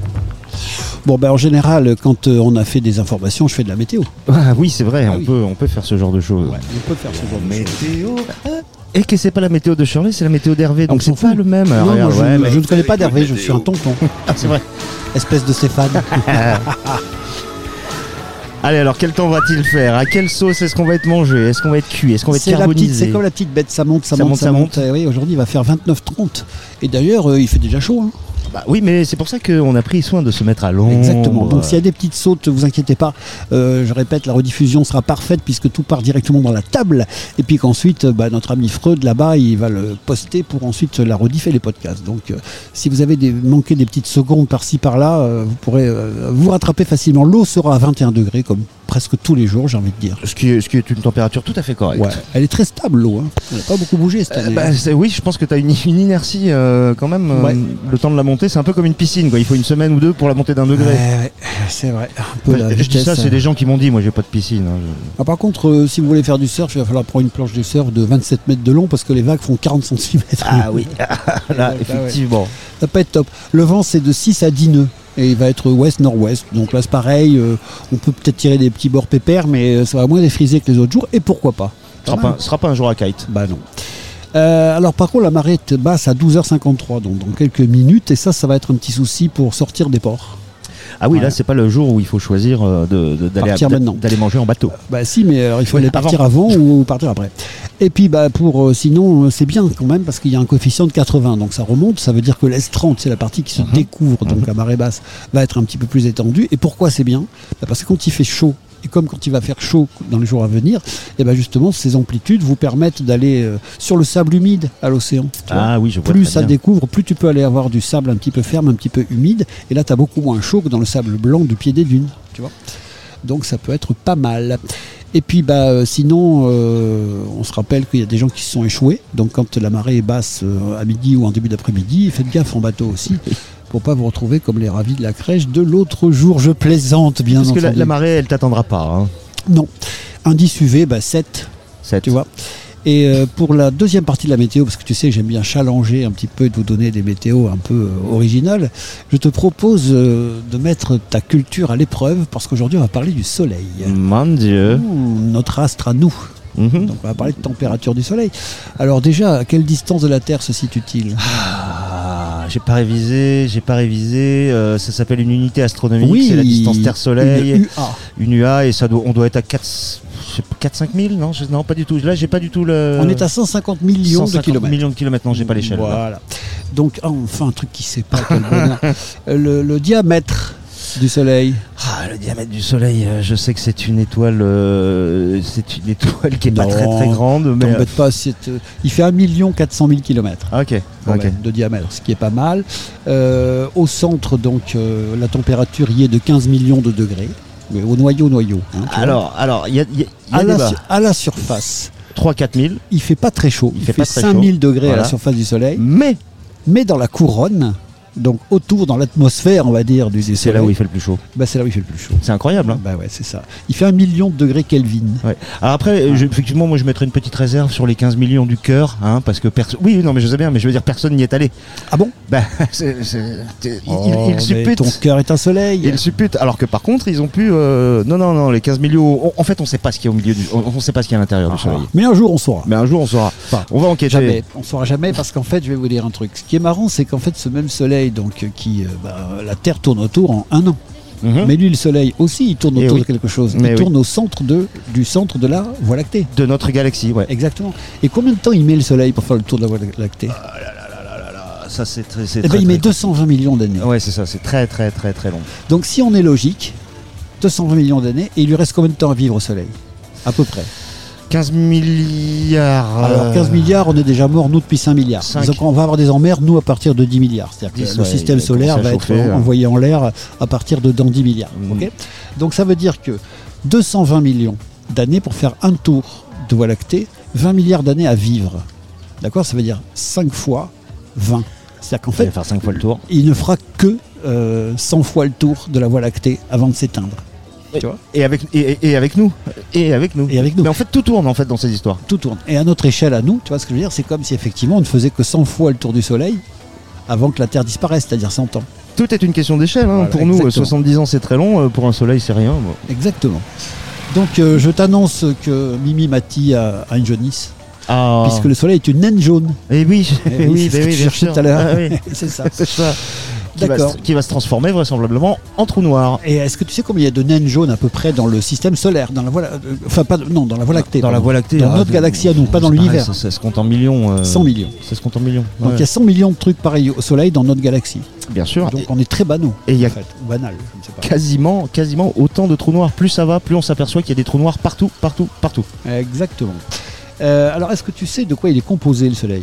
Bon ben en général, quand euh, on a fait des informations, je fais de la météo. Ah oui, c'est vrai, Ah on, oui. Peut, on peut faire ce genre de choses. Ouais, on peut faire ce genre de choses. Météo. Et que c'est pas la météo de Shirley, c'est la météo d'Hervé, donc On s'en c'est pas le même. Non, Alors, moi, regarde, je, ouais, mais- je ne connais pas d'Hervé, je suis un tonton. Ah, c'est vrai. Espèce de Stéphane. Allez, alors quel temps va-t-il faire? À quelle sauce est-ce qu'on va être mangé? Est-ce qu'on va être cuit? Est-ce qu'on va être carbonisé? c'est comme la petite bête, ça monte, ça, Ça monte, monte, ça ça monte. Eh oui, aujourd'hui il va faire 29-30. Et d'ailleurs, euh, il fait déjà chaud. hein. Bah oui, mais c'est pour ça qu'on a pris soin de se mettre à l'ombre. Exactement. Donc s'il y a des petites sautes, vous inquiétez pas. Euh, je répète, la rediffusion sera parfaite puisque tout part directement dans la table. Et puis qu'ensuite, euh, bah, notre ami Freud là-bas, il va le poster pour ensuite la rediff et les podcasts. Donc euh, si vous avez manqué des petites secondes par-ci par-là, vous pourrez vous rattraper facilement. L'eau sera à 21 degrés comme presque tous les jours, j'ai envie de dire. Ce qui, est, ce qui est une température tout à fait correcte. Ouais. Elle est très stable l'eau. Hein. Elle n'a pas beaucoup bougé cette Euh, année. bah, hein. oui, je pense que tu as une, une inertie euh, quand même. euh, Ouais. Le temps de la montée, c'est un peu comme une piscine. Quoi. Il faut une semaine ou deux pour la montée d'un degré. Ouais, c'est vrai. Un peu la je dis ça, c'est hein. des gens qui m'ont dit. Moi, j'ai pas de piscine. hein. Je- Ah, par contre, si vous voulez faire du surf, il va falloir prendre une planche de surf de 27 mètres de long parce que les vagues font 40 cm. Ah oui, là, Ouais, effectivement. Ça peut être top. Le vent, c'est de 6 à 10 nœuds. Et il va être ouest-nord-ouest. Donc là, c'est pareil. euh, on peut peut-être tirer des petits bords pépères, mais euh, ça va moins défriser que les autres jours. Et pourquoi pas Ce sera, pas, sera pas un jour à kite. Bah non. Euh, alors par contre, la marée est basse à 12h53, donc dans quelques minutes. Et ça, ça va être un petit souci pour sortir des ports. Ah oui, Ouais. là, c'est pas le jour où il faut choisir euh, de- de- d'aller Partir d'a- maintenant. d'aller manger en bateau. Bah si, mais alors il faut aller partir avant, ou partir après. Et puis bah pour euh, sinon euh, c'est bien quand même parce qu'il y a un coefficient de 80, donc ça remonte. Ça veut dire que l'S30, c'est la partie qui se découvre donc à marée basse, va être un petit peu plus étendue. Et pourquoi c'est bien? Bah, Parce que quand il fait chaud. Et comme quand il va faire chaud dans les jours à venir, et ben justement ces amplitudes vous permettent d'aller euh, sur le sable humide à l'océan. Ah oui, je vois Plus ça bien. découvre, plus tu peux aller avoir du sable un petit peu ferme, un petit peu humide. Et là, tu as beaucoup moins chaud que dans le sable blanc du pied des dunes. Tu vois Donc ça peut être pas mal. Et puis bah euh, sinon, euh, on se rappelle qu'il y a des gens qui se sont échoués. Donc quand la marée est basse euh, à midi ou en début d'après-midi, faites gaffe en bateau aussi. Pour pas vous retrouver comme les ravis de la crèche de l'autre jour. Je plaisante bien Parce que la, entendu. la marée, elle t'attendra pas. hein. Non. Indice UV, bah 7. Sept. Tu vois et euh, pour la deuxième partie de la météo, parce que tu sais, j'aime bien challenger un petit peu et de vous donner des météos un peu euh, originales, je te propose euh, de mettre ta culture à l'épreuve, parce qu'aujourd'hui, on va parler du soleil. Mon Dieu. Ouh, notre astre à nous. Mhm. Donc, on va parler de température du soleil. Alors, déjà, à quelle distance de la Terre se situe-t-il? Ah, j'ai pas révisé, j'ai pas révisé. euh, ça s'appelle une unité astronomique, Oui, c'est la distance Terre-Soleil. une UA. Une UA et ça doit, on doit être à 4, 4-5 000 non, je- non, pas du tout. Là, j'ai pas du tout le. On est à 150 millions de 150 kilomètres. millions de kilomètres, non, j'ai pas l'échelle. là. Voilà. Donc, ah, enfin, un truc qui sait pas quel bonheur. Le, le diamètre du soleil. Ah, le diamètre du Soleil, euh, je sais que c'est une étoile, euh, c'est une étoile qui est pas Non, très très grande, mais. T'embête pas, euh, il fait 1 400 000 km Ah, ok, ok. de diamètre, ce qui est pas mal. Euh, au centre, donc, euh, la température y est de 15 millions de degrés. Mais au noyau, noyau. hein. Alors, alors, il y a, il y a- il y a à, la, à la surface, 3-4 000, il fait pas très chaud. Il, fait fait, pas très 5000 degrés à Voilà. la surface du soleil. mais Mais dans la couronne, donc autour, dans l'atmosphère, on va dire, du, du c'est là où il fait le plus chaud. bah, c'est là où il fait le plus chaud. C'est incroyable. Hein Bah ouais, c'est ça. Il fait un million de degrés Kelvin. Ouais. Alors après, je- effectivement, moi je mettrais une petite réserve sur les 15 millions du cœur, hein, parce que personne. Oui, non, mais je sais bien, mais je veux dire, personne n'y est allé. Ah bon? Bah, c'est- il, Oh, il- il mais suppute. Ton cœur est un soleil. Il suppute. Alors que par contre, ils ont pu. euh, non, non, non, les 15 millions. on- en fait, on sait pas ce qu'il y a au milieu du. On, on sait pas ce qu'il y a à l'intérieur du soleil. Mais un jour, on saura. Mais un jour, on saura. Enfin, on va enquêter. Jamais. On saura jamais parce qu'en fait, je vais vous dire un truc. Ce qui est marrant, c'est qu'en fait, ce même soleil, donc, euh, qui, euh, bah, la Terre tourne autour en un an. Mhm. Mais lui, le soleil aussi, il tourne Eh autour oui. de quelque chose. Mais il oui. tourne au centre de, du centre de la Voie lactée. De notre galaxie, ouais. Exactement. Et combien de temps il met le soleil pour faire le tour de la Voie lactée? Ah, Ça, c'est très. Eh ben, très, il met très- 220 millions d'années. Ouais, c'est ça. C'est très, très, très, très long. Donc, si on est logique, 220 millions d'années, et il lui reste combien de temps à vivre au soleil? À peu près. 15 milliards. Alors euh, 15 milliards, on est déjà mort, nous, depuis 5 milliards. Donc on va avoir des emmerdes, nous, à partir de 10 milliards. C'est-à-dire que 10, le ouais, système solaire va être chauffer, hein. envoyé en l'air à partir de dans 10 milliards. Ok? Donc ça veut dire que 220 millions d'années pour faire un tour de Voie lactée, 20 milliards d'années à vivre. D'accord? Ça veut dire 5 fois 20. C'est-à-dire qu'en fait, faire 5 fois le tour. il ne fera que euh, 100 fois le tour de la Voie lactée avant de s'éteindre. Tu vois Et avec, et, et- et avec nous. Et avec nous. Et avec nous. Mais en fait, tout tourne en fait dans ces histoires. tout tourne. Et à notre échelle, à nous, tu vois ce que je veux dire C'est comme si effectivement on ne faisait que 100 fois le tour du Soleil avant que la Terre disparaisse, c'est-à-dire 100 ans. Tout est une question d'échelle. hein. Voilà, pour nous, exactement. 70 ans, c'est très long. euh, Pour un soleil, c'est rien. Exactement. Donc euh, je t'annonce que Mimi Mati a, a une jaunisse, Ah. puisque le Soleil est une naine jaune. Et oui, Eh oui, ce que oui, bien sûr. tout à l'heure. Ah oui. c'est ça. c'est ça. Qui va, D'accord. se- qui va se transformer vraisemblablement en trou noir. Et est-ce que tu sais combien il y a de naines jaunes à peu près dans le système solaire, dans la voie, euh, enfin pas non, dans la Voie lactée, Dans la. Voie lactée. dans ah, notre galaxie à nous, pas dans l'univers. Ça, ça se compte en millions. euh, 100 millions. Ça se compte en millions. Donc il y a 100 millions de trucs pareils au Soleil dans notre galaxie. Bien sûr. Donc on est très banaux. Et il y a fait, banal, je ne sais pas. quasiment, quasiment autant de trous noirs. Plus ça va, plus on s'aperçoit qu'il y a des trous noirs partout, partout, partout. Exactement. Euh, alors, est-ce que tu sais de quoi il est composé le Soleil?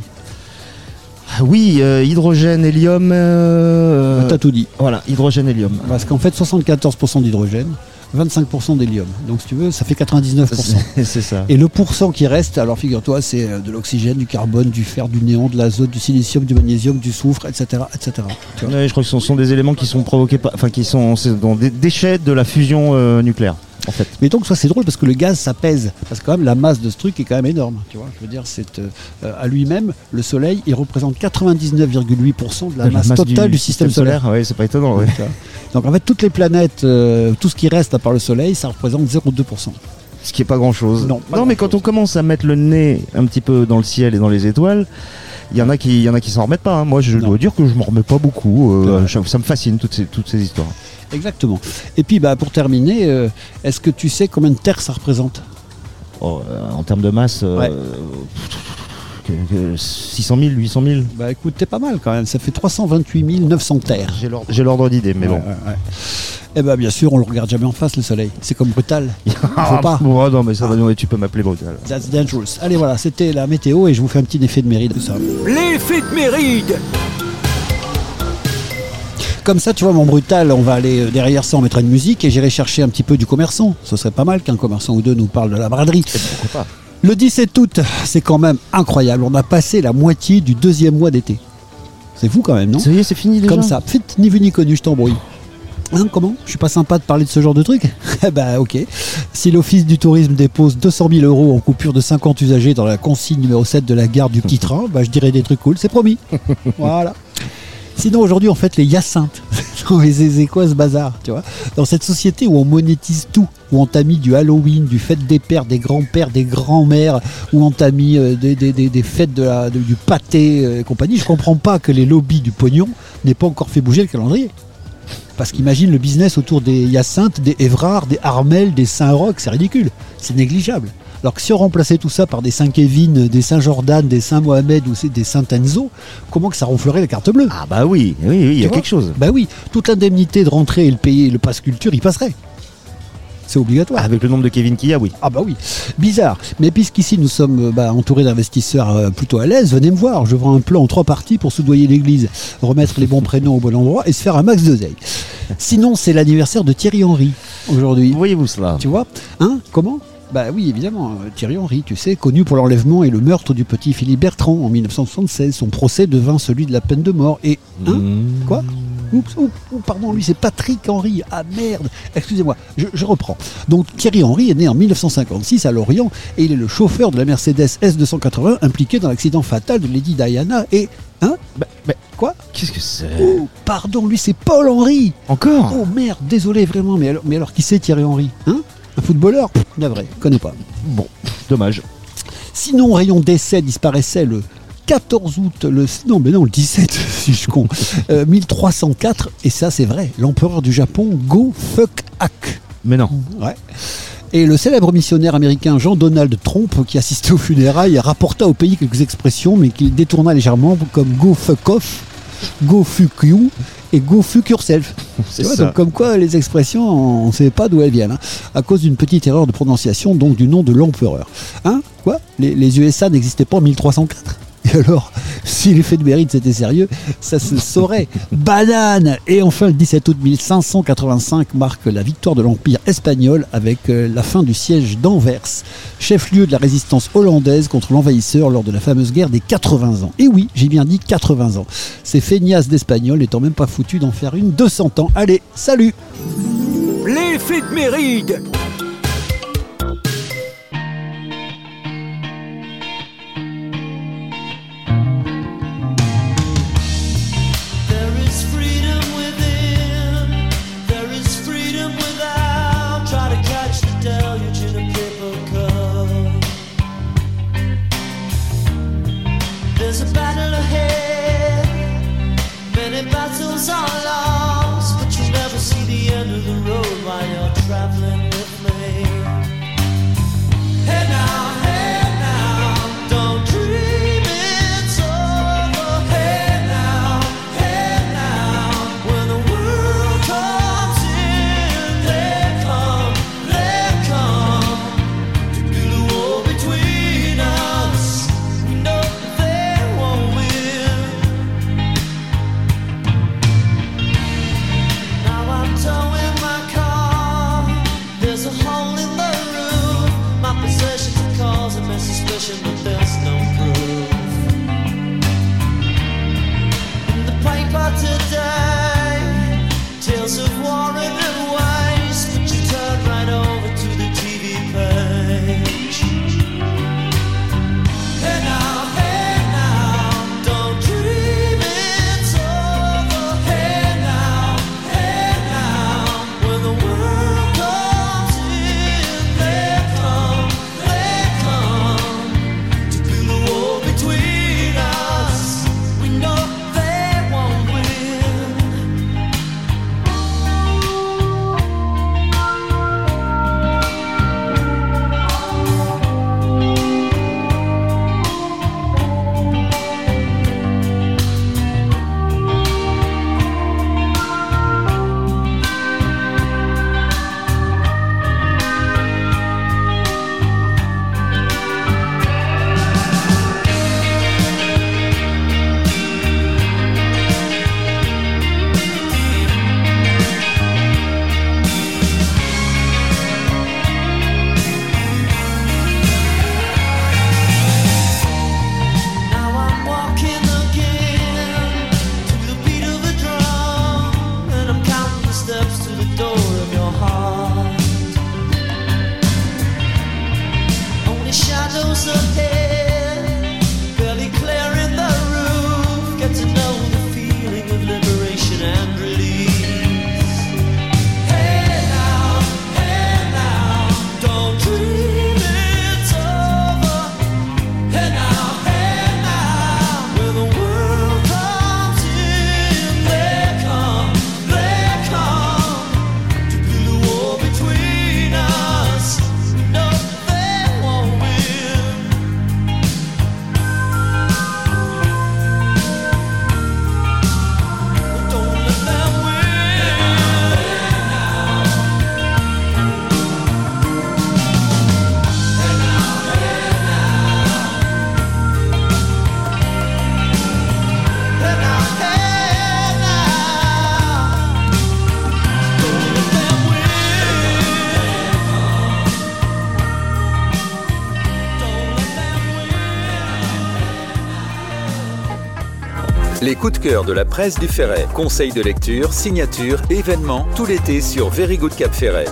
Oui, euh, hydrogène, hélium. euh, T'as tout dit. Voilà, hydrogène, hélium. Parce qu'en fait, 74% d'hydrogène, 25% d'hélium. Donc si tu veux, ça fait 99%. C'est- ça. Et le pourcent qui reste, alors figure-toi, c'est euh, de l'oxygène, du carbone, du fer, du néon, de l'azote, du silicium, du magnésium, du soufre, etc. etc. Tu vois Ouais, je crois que ce sont des éléments qui sont provoqués par, enfin qui sont dans des déchets de la fusion euh, nucléaire. En fait. Mais donc ça c'est drôle parce que le gaz ça pèse, parce que quand même la masse de ce truc est quand même énorme. Tu vois, je veux dire, c'est euh, euh, à lui-même, le Soleil, il représente 99,8% de la, masse, totale du, système, solaire. Ouais, c'est pas étonnant. ouais. Vois. Donc en fait, toutes les planètes, euh, tout ce qui reste à part le Soleil, ça représente 0,2%. Ce qui est pas grand chose. Non, mais quand on commence à mettre le nez un petit peu dans le ciel et dans les étoiles, il y en a qui, y en a qui s'en remettent pas. hein. Moi, je Non. dois dire que je m'en remets pas beaucoup. euh, ça, ça me fascine toutes ces, toutes ces histoires. Exactement. Et puis bah, pour terminer, euh, est-ce que tu sais combien de terres ça représente? Oh, euh, en termes de masse, euh, Ouais. que- que 600 000, 800 000. Bah écoute, t'es pas mal quand même, ça fait 328 900 terres. J'ai l'ordre- d'idée, mais Ouais, bon. ouais, ouais. Eh bah bien sûr, on le regarde jamais en face le Soleil. C'est comme brutal. Ah, pas. bon, non, mais ça va, non, tu peux m'appeler brutal. That's dangerous. Allez voilà, c'était la météo et je vous fais un petit effet de mérite de ça. L'effet de mérite Comme ça, tu vois, mon brutal, on va aller euh, derrière ça, on mettra une musique et j'irai chercher un petit peu du commerçant. Ce serait pas mal qu'un commerçant ou deux nous parle de la braderie. Pourquoi pas Le 17 août, c'est quand même incroyable. On a passé la moitié du deuxième mois d'été. C'est fou quand même, non? Ça y est, c'est fini déjà Comme ça, Fit, ni vu ni connu, je t'embrouille. Hein, comment? Je suis pas sympa de parler de ce genre de truc? Eh ben ok. Si l'Office du tourisme dépose 200 000 euros en coupure de 50 usagers dans la consigne numéro 7 de la gare du petit train, bah, je dirais des trucs cool, c'est promis. voilà. Sinon aujourd'hui on fête les Hyacinthes. C'est quoi ce bazar, tu vois Dans cette société où on monétise tout, où on t'a mis du Halloween, du fête des pères, des grands-pères, des grands-mères, où on t'a mis euh, des, fêtes du pâté euh, et compagnie, je comprends pas que les lobbies du pognon n'aient pas encore fait bouger le calendrier. Parce qu'imagine le business autour des Hyacinthes, des Évrard, des Armel, des Saint-Roch, c'est ridicule, c'est négligeable. Alors que si on remplaçait tout ça par des Saint-Kévin, des Saint-Jordan, des Saint-Mohamed ou c'est des Saint-Enzo, comment que ça ronflerait la carte bleue Ah bah oui, oui, oui, il y a quelque chose. Bah oui, toute l'indemnité de rentrée et le payer le passe culture, il passerait. C'est obligatoire. Avec le nombre de Kevin qu'il y a, oui. Ah bah oui, bizarre. Mais puisqu'ici nous sommes euh, bah, entourés d'investisseurs euh, plutôt à l'aise, venez me voir. Je vends un plan en trois parties pour soudoyer l'église, remettre les bons prénoms au bon endroit et se faire un max d'oseille. Sinon, c'est l'anniversaire de Thierry Henry aujourd'hui. Voyez-vous cela Tu vois? Hein? Comment? Bah oui, évidemment, Thierry Henry, tu sais, connu pour l'enlèvement et le meurtre du petit Philippe Bertrand en 1976. Son procès devint celui de la peine de mort. Et, hein Mmh. Quoi Oups, oups, oups, pardon, lui c'est Patrick Henry. Ah merde, excusez-moi, je, je reprends. Donc Thierry Henry est né en 1956 à Lorient et il est le chauffeur de la Mercedes S280 impliqué dans l'accident fatal de Lady Diana et... Hein Bah, bah, Quoi Qu'est-ce que c'est? Oh, pardon, lui c'est Paul Henry Encore? Oh merde, désolé vraiment, mais alors, mais alors qui c'est Thierry Henry Hein? Un footballeur Navré, connais pas. Bon, dommage. Sinon, rayon d'essai disparaissait le 14 août, le, non mais non, le 17, si je con, euh, 1304, et ça c'est vrai, l'empereur du Japon, Go Fuck Hak. Mais non. Ouais. Et le célèbre missionnaire américain Jean-Donald Tromp, qui assistait aux funérailles, rapporta au pays quelques expressions, mais qu'il détourna légèrement, comme Go Fuck Off, Go Fuck You et Go Fuck Yourself. C'est donc comme quoi les expressions, on ne sait pas d'où elles viennent, hein, à cause d'une petite erreur de prononciation, donc du nom de l'empereur. Hein? Quoi? Les, les USA n'existaient pas en 1304 et alors, si l'effet de mérite c'était sérieux, ça se saurait. Banane Et enfin, le 17 août 1585 marque la victoire de l'Empire espagnol avec euh, la fin du siège d'Anvers, chef-lieu de la résistance hollandaise contre l'envahisseur lors de la fameuse guerre des 80 ans. Et oui, j'ai bien dit 80 ans. Ces feignasses d'Espagnols n'étant même pas foutus d'en faire une 200 ans. Allez, salut L'effet de mérite There's a battle ahead. Many battles are lost, but you'll never see the end of the road while you're traveling with me. De cœur de la presse du Ferret. Conseils de lecture, signatures, événements, tout l'été sur Very Good Cap Ferret.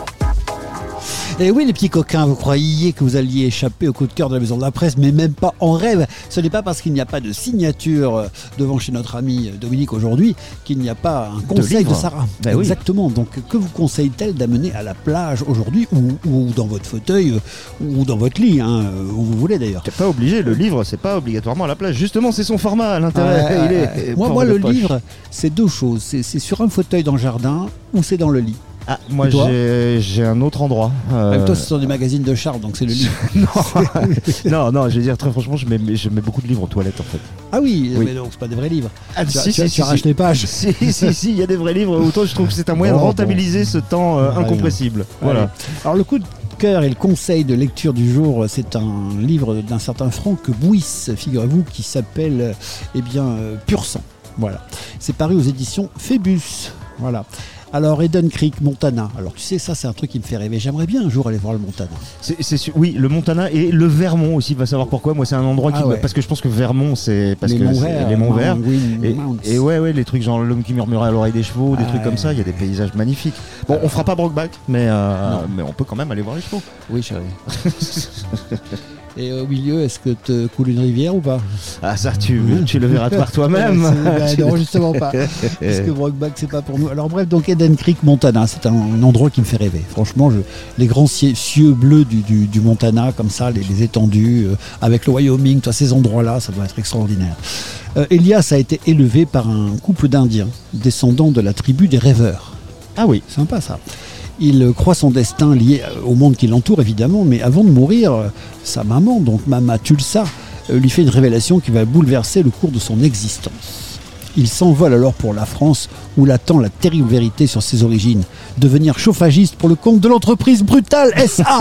Et oui, les petits coquins, vous croyiez que vous alliez échapper au coup de cœur de la maison de la presse, mais même pas en rêve. Ce n'est pas parce qu'il n'y a pas de signature euh, devant chez notre ami euh, Dominique aujourd'hui qu'il n'y a pas un conseil de. Sarah. Ben oui. Exactement. Donc, que vous conseille-t-elle d'amener à la plage aujourd'hui ou, ou dans votre fauteuil euh, ou dans votre lit, hein, où vous voulez d'ailleurs? T'es pas obligé, le livre, c'est pas obligatoirement à la plage. Justement, c'est son format, est- ouais. moi, le poche. livre, c'est deux choses. C'est c'est sur un fauteuil dans le jardin ou c'est dans le lit. Ah, moi, j'ai un autre endroit. Euh, Même toi, ce sont des magazines de Charles, donc c'est le lit. non, non, je vais dire très franchement, je mets, je mets beaucoup de livres aux toilettes en fait. Ah oui, Oui. mais donc c'est pas des vrais livres. Ah, tu, si, tu- si, tu si, arraches si. les pages. Si, si, si, il y a des vrais livres. Autant je trouve que c'est un moyen Bon, de rentabiliser ce temps euh, Ouais, incompressible. Allez. Voilà. Alors le coup de cœur et le conseil de lecture du jour, c'est un livre d'un certain Franck Bouis, figurez-vous, qui s'appelle euh, eh bien euh, Pur sang. Voilà. C'est paru aux éditions Phébus. Voilà. Alors Eden Creek, Montana. Alors tu sais, ça c'est un truc qui me fait rêver. J'aimerais bien un jour aller voir le Montana. Oui, le Montana et le Vermont aussi. Va savoir pourquoi. Moi, c'est un endroit qui Ah ouais. parce que je pense que Vermont, c'est parce Les que monts c'est verts, les monts verts. Et, et ouais, ouais, les trucs genre l'homme qui murmurait à l'oreille des chevaux, des Ah trucs comme ça. Il y a des paysages magnifiques. Bon, on fera pas Brokeback, mais euh, mais on peut quand même aller voir les chevaux. Oui, chérie. Et au milieu, est-ce que te coule une rivière ou pas Ah ça, tu, tu le verras par toi-même. C'est- bah, non, justement pas. Parce que Brokeback, c'est pas pour nous. Alors bref, donc Eden Creek, Montana, c'est un, un endroit qui me fait rêver. Franchement, je- les grands cie- cieux bleus du, du- du Montana, comme ça, les, les étendues, euh, avec le Wyoming, toi, ces endroits-là, ça doit être extraordinaire. Euh, Elias a été élevé par un couple d'Indiens, descendants de la tribu des rêveurs. Ah oui. Sympa ça. Il croit son destin lié au monde qui l'entoure, évidemment, mais avant de mourir, sa maman, donc Mama Tulsa, lui fait une révélation qui va bouleverser le cours de son existence. Il s'envole alors pour la France, où l'attend la terrible vérité sur ses origines. Devenir chauffagiste pour le compte de l'entreprise Brutale SA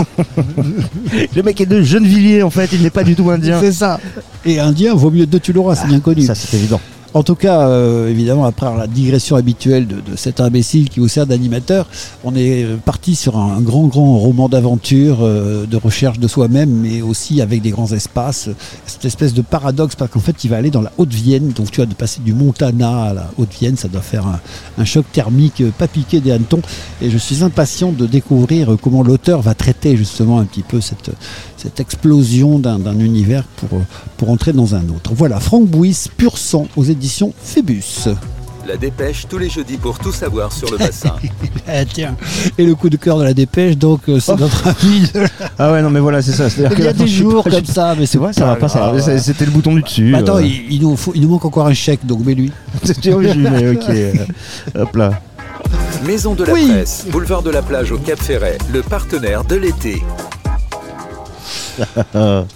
Le mec est de Gennevilliers en fait, il n'est pas du tout indien. C'est ça. Et indien, vaut mieux deux tu l'auras, c'est bien connu. Ça c'est évident. En tout cas, euh, évidemment, après la digression habituelle de, cet imbécile qui vous sert d'animateur, on est parti sur un, grand, grand roman d'aventure, euh, de recherche de soi-même, mais aussi avec des grands espaces. Cette espèce de paradoxe, parce qu'en fait, il va aller dans la Haute-Vienne, donc tu as de passer du Montana à la Haute-Vienne, ça doit faire un, un choc thermique, euh, pas piqué des hannetons. Et je suis impatient de découvrir euh, comment l'auteur va traiter justement un petit peu cette, cette explosion d'un univers pour, pour entrer dans un autre. Voilà, Franck Bouis, Pur sang, aux éditions Phébus. La dépêche tous les jeudis pour tout savoir sur le bassin. Eh, tiens, et le coup de cœur de la dépêche, donc euh, c'est notre ami. de- Ah ouais non mais voilà c'est ça. Il y que a là, des jours pas- comme ça, mais C'est vrai, ça va pas. C'est- C'était le bouton du dessus. Bah, Attends, euh. il, il nous faut- il nous manque encore un chèque, donc mets-lui. Mais ok. euh, Hop là. Maison de la Oui. Presse, boulevard de la plage au Cap Ferret, le partenaire de l'été.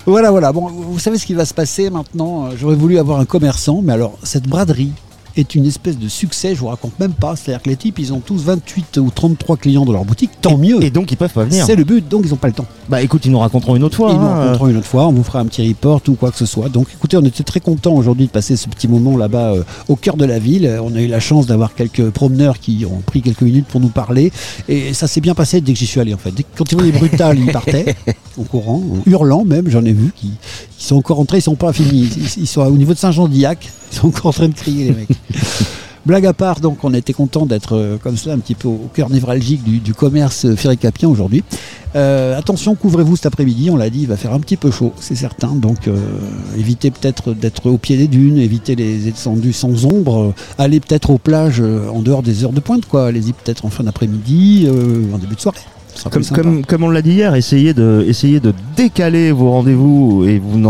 Voilà, voilà. Bon, vous savez ce qui va se passer maintenant. J'aurais voulu avoir un commerçant, mais alors, cette braderie est une espèce de succès, je vous raconte même pas. C'est-à-dire que les types, ils ont tous 28 ou 33 clients dans leur boutique, tant mieux. Et donc ils peuvent pas venir. C'est le but, donc ils n'ont pas le temps. Bah écoute, ils nous raconteront une autre fois. Ils nous hein. rencontreront une autre fois, on vous fera un petit report ou quoi que ce soit. Donc écoutez, on était très contents aujourd'hui de passer ce petit moment là-bas euh, au cœur de la ville. Euh, On a eu la chance d'avoir quelques promeneurs qui ont pris quelques minutes pour nous parler. Et ça s'est bien passé dès que j'y suis allé en fait. Dès que- quand ils voyaient Brutal, ils partaient en courant, en hurlant même, j'en ai vu, qui, qui sont encore entrés, ils sont pas finis. Ils, ils sont au niveau de Saint-Jean-d'Iac, ils sont encore en train de crier les mecs. Blague à part, donc on était content d'être euh, comme cela un petit peu au cœur névralgique du, du commerce euh, ferricapien aujourd'hui. Euh, attention, couvrez-vous cet après-midi, on l'a dit, il va faire un petit peu chaud, c'est certain. Donc euh, évitez peut-être d'être au pied des dunes, évitez les descendus sans ombre, allez peut-être aux plages en dehors des heures de pointe, quoi. Allez-y peut-être en fin d'après-midi, en début de soirée. Comme, on l'a dit hier, essayez de, essayez de décaler vos rendez-vous et vous,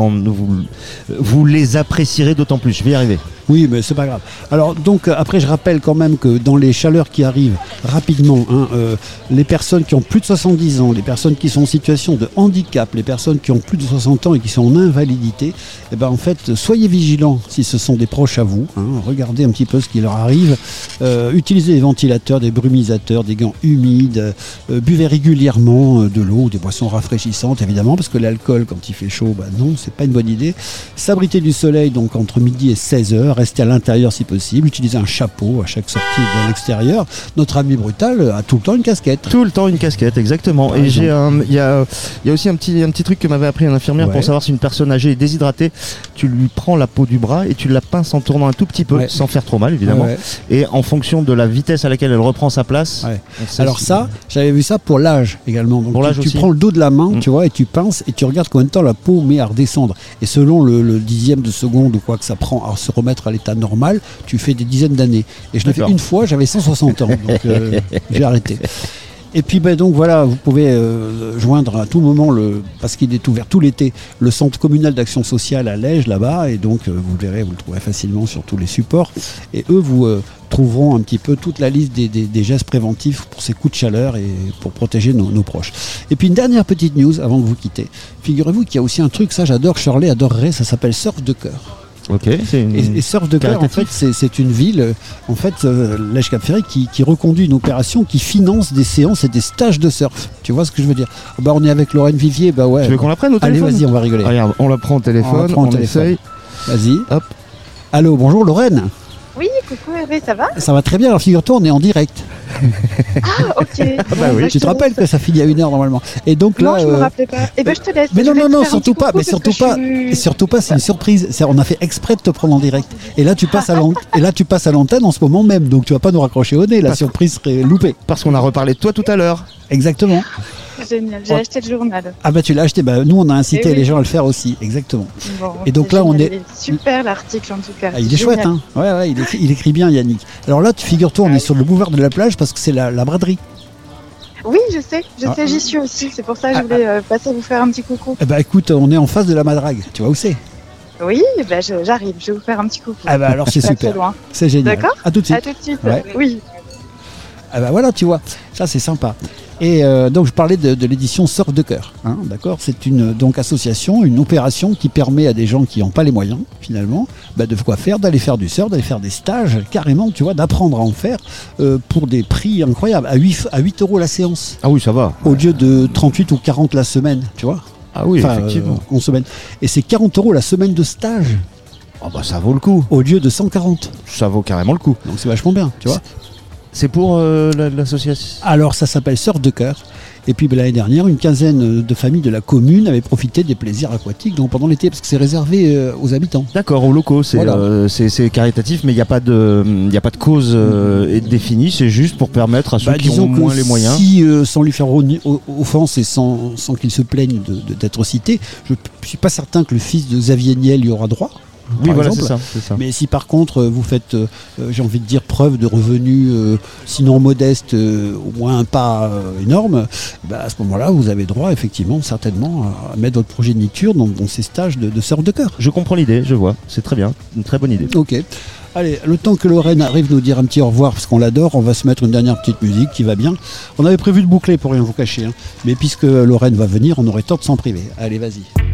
vous les apprécierez d'autant plus. Je vais y arriver. Oui, mais c'est pas grave. Alors, donc, euh, après, je rappelle quand même que dans les chaleurs qui arrivent rapidement, hein, euh, les personnes qui ont plus de 70 ans, les personnes qui sont en situation de handicap, les personnes qui ont plus de 60 ans et qui sont en invalidité, eh ben, en fait, soyez vigilants si ce sont des proches à vous. hein. regardez un petit peu ce qui leur arrive. Euh, utilisez des ventilateurs, des brumisateurs, des gants humides. buvez régulièrement de l'eau, des boissons rafraîchissantes, évidemment, parce que l'alcool, quand il fait chaud, bah non, c'est pas une bonne idée. S'abriter du soleil, donc entre midi et 16h rester à l'intérieur si possible, utiliser un chapeau à chaque sortie de l'extérieur. Notre ami Brutal a tout le temps une casquette. Tout le temps une casquette, exactement. Par Et j'ai il y a, y a aussi un petit, un petit truc que m'avait appris un infirmière Ouais. pour savoir si une personne âgée est déshydratée. Tu lui prends la peau du bras et tu la pinces en tournant un tout petit peu, Ouais. sans faire trop mal évidemment. Ouais. Et en fonction de la vitesse à laquelle elle reprend sa place. Alors si- ça, j'avais vu ça pour l'âge également. Donc Pour tu- l'âge tu, prends le dos de la main, Mm. tu vois, et tu pinces et tu regardes combien de temps la peau met à redescendre. Et selon le, le dixième de seconde ou quoi que ça prend à se remettre à l'état normal, tu fais des dizaines d'années. Et je l'ai fait une fois, j'avais 160 ans, donc euh, j'ai arrêté. Et puis ben donc voilà, vous pouvez euh, joindre à tout moment le parce qu'il est ouvert tout l'été le centre communal d'action sociale à Lège là-bas et donc euh, vous le verrez, vous le trouverez facilement sur tous les supports et eux vous euh, trouveront un petit peu toute la liste des, des- des gestes préventifs pour ces coups de chaleur et pour protéger nos, nos proches. Et puis une dernière petite news avant de vous quitter. Figurez-vous qu'il y a aussi un truc, ça j'adore, Shirley adorerait, ça s'appelle Surf de cœur. Ok, c'est une. Et, et Surf de Cœur, en fait, c'est une ville, euh, en fait, euh, Cap Ferré, qui, qui reconduit une opération qui finance des séances et des stages de surf. Tu vois ce que je veux dire? Bah, on est avec Lorraine Vivier, bah ouais. Tu veux qu'on la prenne au Allez, téléphone? vas-y, on va rigoler. Regarde, on la prend au téléphone, On on téléphone. essaye. Vas-y. Hop. Allô, bonjour Lorraine. Oui, coucou Hervé, ça va? Ça va très bien, alors figure-toi, on est en direct. Ah, ok. Ah bah Bon, oui, bah, tu te rappelles que ça finit à une heure normalement. Et donc Non, là. je me euh, rappelais pas. Eh ben, je te laisse. Mais non, non, non, surtout pas, mais surtout pas, suis- et surtout pas, c'est une surprise. On a fait exprès de te prendre en direct. Et là, tu passes à l'antenne, et là, tu passes à l'antenne en ce moment même, donc tu vas pas nous raccrocher au nez. La Parce- surprise serait loupée. Parce qu'on a reparlé de toi tout à l'heure. Exactement. Génial, j'ai Oh. acheté le journal. Ah bah tu l'as acheté. Bah, nous, on a incité Eh oui. les gens à le faire aussi. Exactement. Bon, Et donc là, on est- Il Super l'article en tout cas. Ah, il est chouette, hein. Ouais, ouais, il écrit, il écrit bien, Yannick. Alors là, tu figures-toi, on est sur le boulevard de la plage parce que c'est la, la braderie. Oui, je sais, je Ah. sais, j'y suis aussi. C'est pour ça que je Ah, voulais euh, passer vous faire un petit coucou. Eh bah écoute, on est en face de la madrague. Tu vois où c'est Oui, je- j'arrive, je vais vous faire un petit coucou. Ah bah alors c'est super. C'est génial. D'accord? À tout de suite. À tout de suite. Ouais. Oui. Ah bah voilà, tu vois, ça c'est sympa. Et euh, donc je parlais de, de l'édition Surf de cœur, hein, d'accord? C'est une donc association, une opération qui permet à des gens qui n'ont pas les moyens finalement, bah, de quoi faire, d'aller faire du surf, d'aller faire des stages, carrément, tu vois, d'apprendre à en faire euh, pour des prix incroyables, à 8, à 8 euros la séance, Ah oui, ça va. au lieu de 38 ou 40 la semaine, tu vois? Ah oui, Enfin, effectivement. euh, en semaine. Et c'est 40 euros la semaine de stage Ah bah ça vaut le coup. au lieu de 140. Ça vaut carrément le coup. Donc c'est vachement bien, tu vois? C'est pour euh, la- l'association. Alors ça s'appelle Surf de cœur. Et puis ben, l'année dernière, une quinzaine de familles de la commune avaient profité des plaisirs aquatiques donc, pendant l'été, parce que c'est réservé euh, aux habitants. D'accord, aux locaux, c'est Voilà. euh, caritatif, mais il n'y a pas de, il y a pas de cause euh, définie. C'est juste pour permettre à ceux Bah, qui ont moins les moyens. Si, sans lui faire offense et sans, sans qu'il se plaigne d'être cité, je ne suis pas certain que le fils de Xavier Niel y aura droit. Oui, par voilà, exemple. ça. Mais si par contre euh, vous faites, euh, euh, j'ai envie de dire, preuve de revenus, euh, sinon modestes, euh, au moins un pas euh, énorme, bah, à ce moment-là, vous avez droit, effectivement, certainement, à, mettre votre progéniture dans, dans ces stages de, de de cœur. Je comprends l'idée, je vois. C'est très bien, une très bonne idée. Ok. Allez, le temps que Lorraine arrive nous dire un petit au revoir, parce qu'on l'adore, on va se mettre une dernière petite musique qui va bien. On avait prévu de boucler pour rien vous cacher, hein. mais puisque Lorraine va venir, on aurait tort de s'en priver. Allez, vas-y.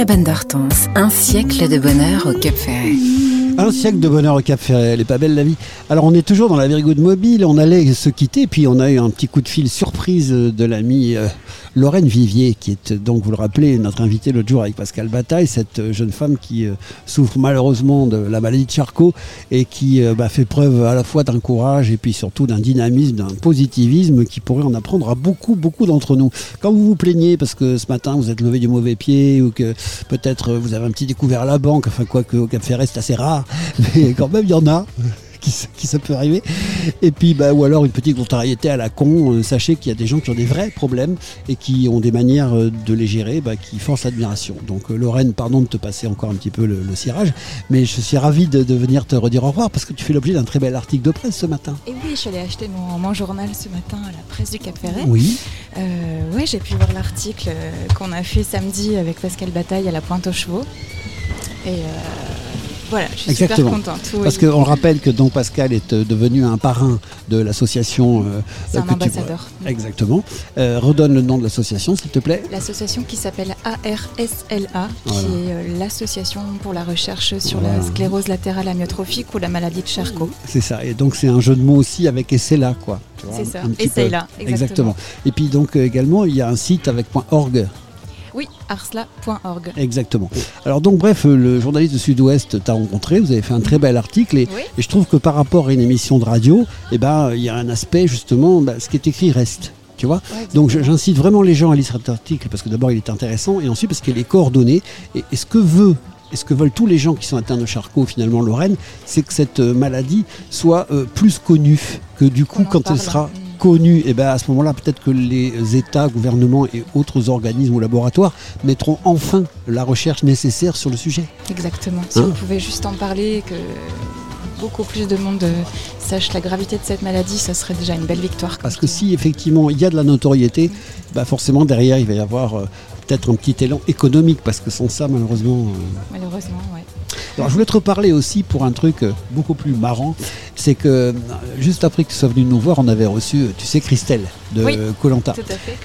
Cabane un siècle de bonheur au Cap Ferret. Un siècle de bonheur au Cap Ferret, elle est pas belle la vie. Alors on est toujours dans la Virgode mobile, on allait se quitter, puis on a eu un petit coup de fil surprise de l'amie euh, Lorraine Vivier, qui est donc, vous le rappelez, notre invitée l'autre jour avec Pascal Bataille, cette euh, jeune femme qui euh, souffre malheureusement de la maladie de Charcot et qui euh, bah, fait preuve à la fois d'un courage et puis surtout d'un dynamisme, d'un positivisme qui pourrait en apprendre à beaucoup, beaucoup d'entre nous. Quand vous vous plaignez parce que ce matin vous êtes levé du mauvais pied ou que peut-être euh, vous avez un petit découvert à la banque, enfin quoi que au Cap Ferret c'est assez rare, mais quand même il y en a qui, qui ça peut arriver. Et puis, bah, ou alors une petite contrariété à la con. euh, sachez qu'il y a des gens qui ont des vrais problèmes et qui ont des manières euh, de les gérer bah, qui forcent l'admiration. Donc, euh, Lorraine, pardon de te passer encore un petit peu le, le cirage, mais je suis ravi de, de venir te redire au revoir parce que tu fais l'objet d'un très bel article de presse ce matin. Et oui, je suis allée acheter mon, mon journal ce matin à la presse du Cap Ferret. Oui. Euh, ouais, j'ai pu voir l'article qu'on a fait samedi avec Pascal Bataille à la Pointe aux Chevaux. Et euh, voilà, je suis Exactement. super contente. oui. Parce qu'on rappelle que donc Pascal est euh, devenu un parrain de l'association. euh, C'est un que tu- ambassadeur. Exactement. Euh, redonne le nom de l'association, s'il te plaît. L'association qui s'appelle ARSLA, Voilà. qui est euh, l'association pour la recherche sur Voilà. la sclérose latérale amyotrophique ou la maladie de Charcot. C'est ça. Et donc c'est un jeu de mots aussi avec Essayla, quoi. C'est un- ça. un petit peu. Essayla, exactement. Et puis donc euh, également il y a un site avec .org. Oui, arsla.org. Exactement. Alors donc bref, euh, le journaliste de Sud-Ouest t'a rencontré, vous avez fait un très bel article et, Oui. et je trouve que par rapport à une émission de radio, eh ben il y a un aspect justement, bah, ce qui est écrit reste. Tu vois Donc j'incite vraiment les gens à lire cet article parce que d'abord il est intéressant et ensuite parce qu'il est coordonné. Et, et ce que veut et ce que veulent tous les gens qui sont atteints de Charcot, finalement, Lorraine, c'est que cette euh, maladie soit euh, plus connue. Que du coup, quand elle sera connue, et ben à ce moment-là, peut-être que les États, gouvernements et autres organismes ou laboratoires mettront enfin la recherche nécessaire sur le sujet. Exactement. Si Hein on pouvait juste en parler et que beaucoup plus de monde euh, sache la gravité de cette maladie, ça serait déjà une belle victoire. Parce que si effectivement il y a de la notoriété, bah forcément derrière il va y avoir euh, peut-être un petit élan économique, parce que sans ça, malheureusement. euh, Malheureusement, ouais. Alors, je voulais te reparler aussi pour un truc euh, beaucoup plus marrant. C'est que euh, juste après que tu sois venu nous voir, on avait reçu, euh, tu sais, Christelle de Colanta.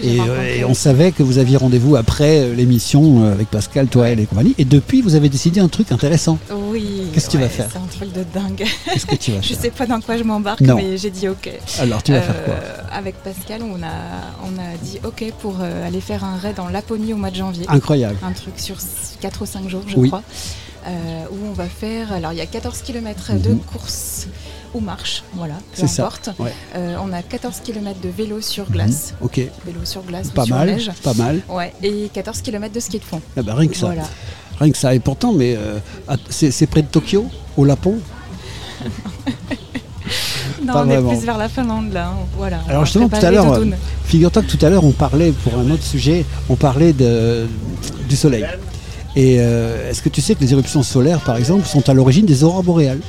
Et, euh, et on savait que vous aviez rendez-vous après l'émission avec Pascal, toi, elle et compagnie. Et depuis, vous avez décidé un truc intéressant. Oui. Qu'est-ce que tu vas faire C'est un truc de dingue. Qu'est-ce que tu vas Je faire sais pas dans quoi je m'embarque, mais j'ai dit ok. Alors, tu vas faire quoi Avec Pascal, on a, on a dit ok pour euh, aller faire un raid en Laponie au mois de janvier. Incroyable. Un truc sur 4 ou 5 jours, je Oui. crois. Euh, où on va faire. Alors, il y a 14 km de Mhm. course ou marche, voilà, peu C'est ça, importe. ouais. Euh, on a 14 km de vélo sur glace. Mhm, ok. Vélo sur glace Pas sur mal, neige. pas mal. Ouais, et 14 km de ski de fond. Ah bah, rien que ça. Voilà. Rien que ça. Et pourtant, mais euh, à- c'est près de Tokyo, au Lapon Non, Pas on est plus vers la Finlande là. hein. Voilà. Alors justement, tout à l'heure, figure-toi que tout à l'heure, on parlait, pour un autre sujet, on parlait de, du soleil. Et euh, est-que tu sais que les éruptions solaires, par exemple, sont à l'origine des aurores boréales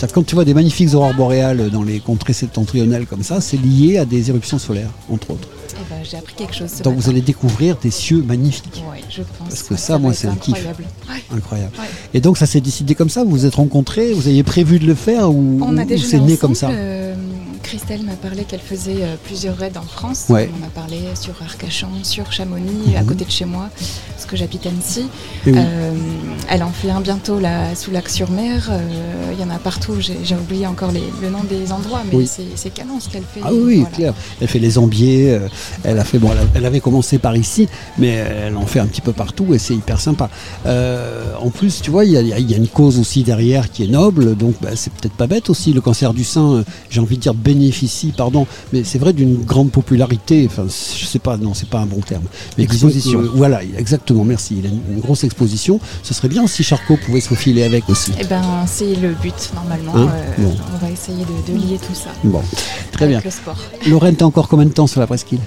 que Quand tu vois des magnifiques aurores boréales dans les contrées septentrionales comme ça, c'est lié à des éruptions solaires, entre autres. Eh ben, j'ai appris quelque chose. ce Donc vous allez découvrir des cieux magnifiques. Ouais, je pense. Parce que ça, moi, c'est un kiff. incroyable. Ouais. Incroyable. Ouais. Et donc ça s'est décidé comme ça Vous vous êtes rencontrés Vous aviez prévu de le faire ou, ou c'est né comme ça? euh, Christelle m'a parlé qu'elle faisait euh, plusieurs raids en France. Ouais. On a parlé sur Arcachon, sur Chamonix, à Mhm. côté de chez moi, parce que j'habite Annecy. Oui. Euh, elle en fait un bientôt là, sous Lac-sur-Mer. Il y en a partout. J'ai oublié encore les- le nom des endroits, mais Oui. c'est canon ce qu'elle fait. Ah oui, oui, Voilà. clair. Elle fait les ambiers, elle a fait bon, elle, a- elle avait commencé par ici, mais elle en fait un petit peu partout et c'est hyper sympa. Euh, en plus, tu vois, il y, a- y une cause aussi derrière qui est noble, donc bah, c'est peut-être pas bête aussi. Le cancer du sein, euh, j'ai envie de dire bénéficie, pardon, mais c'est vrai d'une grande popularité. Enfin, je sais pas, non, c'est pas un bon terme. Mais Exposition. que, voilà, exactement. Merci. Il a une, une grosse exposition. Ce serait bien si Charcot pouvait se faufiler avec aussi. Eh ben, c'est le but normalement. Hein Euh, Bon. On va essayer de, de lier tout ça. Bon, très avec bien. Le sport. Lorraine, t'as encore combien de temps sur la presqu'île?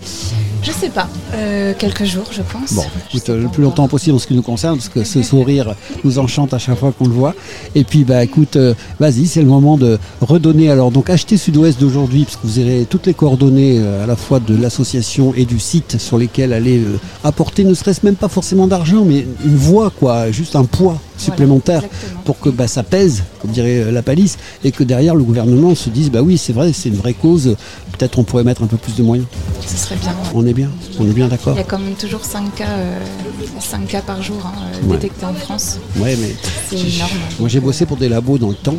Je sais pas. Euh, quelques jours, je pense. Bon, écoute, euh, le plus longtemps possible en ce qui nous concerne, parce que ce sourire nous enchante à chaque fois qu'on le voit. Et puis, bah, écoute, euh, vas-y, c'est le moment de redonner. Alors, donc, achetez Sud-Ouest d'aujourd'hui, parce que vous aurez toutes les coordonnées euh, à la fois de l'association et du site sur lesquels aller apporter, ne serait-ce même pas forcément d'argent, mais une voix, quoi, juste un poids supplémentaire pour que bah, ça pèse, comme dirait la palisse, et que derrière le gouvernement se dise, bah oui, c'est vrai, c'est une vraie cause, peut-être on pourrait mettre un peu plus de moyens. Ce serait bien. On est bien, on est bien d'accord. Il y a quand même toujours 5 cas, euh, 5 cas par jour hein, euh, Ouais. détectés en France. Ouais, mais C'est énorme. Moi j'ai bossé pour des labos dans le temps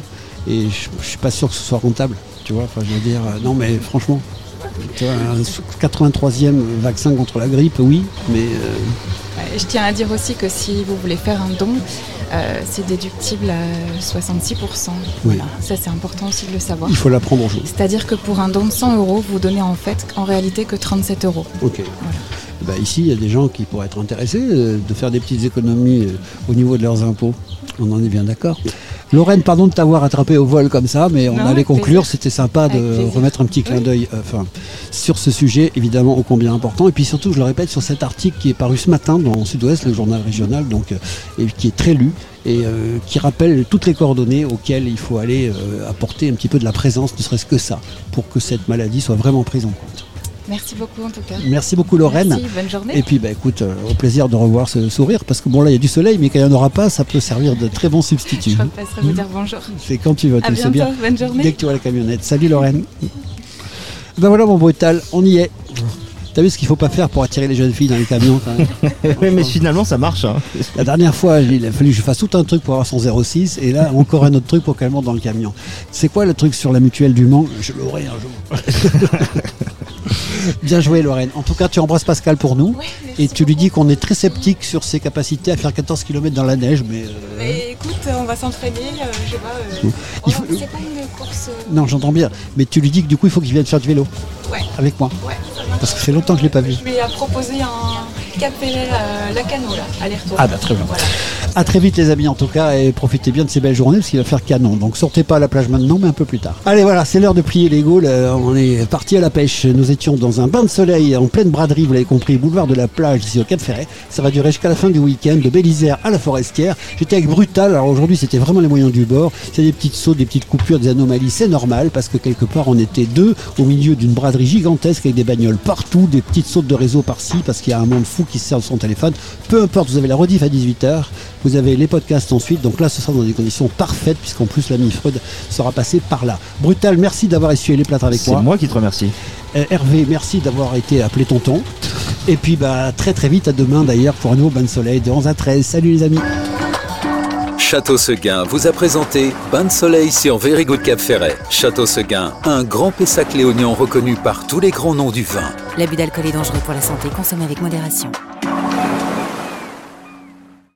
et je, je suis pas sûr que ce soit rentable. Tu vois, enfin je veux dire, euh, non mais franchement, tu vois, un 83e vaccin contre la grippe, oui, mais euh, je tiens à dire aussi que si vous voulez faire un don, euh, c'est déductible à 66%. Voilà. Ça, c'est important aussi de le savoir. il faut l'apprendre au jour. C'est-à-dire que pour un don de 100 euros, vous donnez en fait en réalité que 37 euros. Ok. Bah, ici, il y a des gens qui pourraient être intéressés euh, de faire des petites économies euh, au niveau de leurs impôts. On en est bien d'accord. Lorraine, pardon de t'avoir attrapé au vol comme ça, mais on Non, allait conclure. C'était sympa de plaisir. remettre un petit clin d'œil euh, enfin, sur ce sujet, évidemment, ô combien important. Et puis surtout, je le répète, sur cet article qui est paru ce matin dans Sud-Ouest, le journal régional, donc, euh, et qui est très lu et euh, qui rappelle toutes les coordonnées auxquelles il faut aller euh, apporter un petit peu de la présence, ne serait-ce que ça, pour que cette maladie soit vraiment prise en compte. Merci beaucoup en tout cas. Merci beaucoup Lorraine. Merci, bonne journée. Et puis bah écoute, euh, au plaisir de revoir ce sourire, parce que bon là il y a du soleil, mais quand il n'y en aura pas, ça peut servir de très bon substitut. Je repasserai vous dire bonjour. C'est quand tu veux, À tu sais bien. bientôt, bonne journée. Dès que tu vois la camionnette. Salut Lorraine. ben voilà mon brutal, on y est. T'as vu ce qu'il faut pas faire pour attirer les jeunes filles dans les camions quand même? Oui, mais finalement ça marche. hein. La dernière fois, il a fallu que je fasse tout un truc pour avoir son 06 et là encore un autre truc pour qu'elle monte dans le camion. C'est quoi le truc sur la mutuelle du Mans? Je l'aurai un jour. Bien joué Lorraine. En tout cas, tu embrasses Pascal pour nous et tu lui dis qu'on est très sceptique sur ses capacités à faire 14 km dans la neige, mais euh, Mais écoute, on va s'entraîner, euh, je sais pas. euh, Il faut- C'est pas une course. non, j'entends bien. Mais tu lui dis que du coup, il faut qu'il vienne faire du vélo Ouais. avec moi, Ouais. Parce que ça fait longtemps que je l'ai pas vu. Je lui ai proposé un Cap Pellet à Lacano, là, aller-retour. Ah bah très bien. Voilà. À très vite les amis en tout cas et profitez bien de ces belles journées parce qu'il va faire canon. Donc sortez pas à la plage maintenant mais un peu plus tard. Allez voilà, c'est l'heure de plier les gaules. Euh, On est parti à la pêche. Nous étions dans un bain de soleil en pleine braderie, vous l'avez compris, boulevard de la plage ici au Cap Ferret. Ça va durer jusqu'à la fin du week-end de Bélisère à la Forestière. J'étais avec Brutal. Alors aujourd'hui c'était vraiment les moyens du bord. C'est des petites sautes, des petites coupures, des anomalies. C'est normal parce que quelque part on était deux au milieu d'une braderie gigantesque avec des bagnoles partout, des petites sautes de réseau par-ci parce qu'il y a un monde fou qui se sert de son téléphone. Peu importe, vous avez la rediff à 18h. Vous avez les podcasts ensuite. Donc là, ce sera dans des conditions parfaites, puisqu'en plus, l'ami Freud sera passé par là. Brutal, merci d'avoir essuyé les plâtres avec C'est moi. moi qui te remercie. Euh, Hervé, merci d'avoir été appelé tonton. Et puis, bah, très très vite, à demain d'ailleurs, pour un nouveau Bain de Soleil de 11 à 13. Salut les amis. Château Seguin vous a présenté Bain de Soleil sur Very Good Cap Ferret. Château Seguin, un grand Pessac léognan reconnu par tous les grands noms du vin. L'abus d'alcool est dangereux pour la santé, consommez avec modération.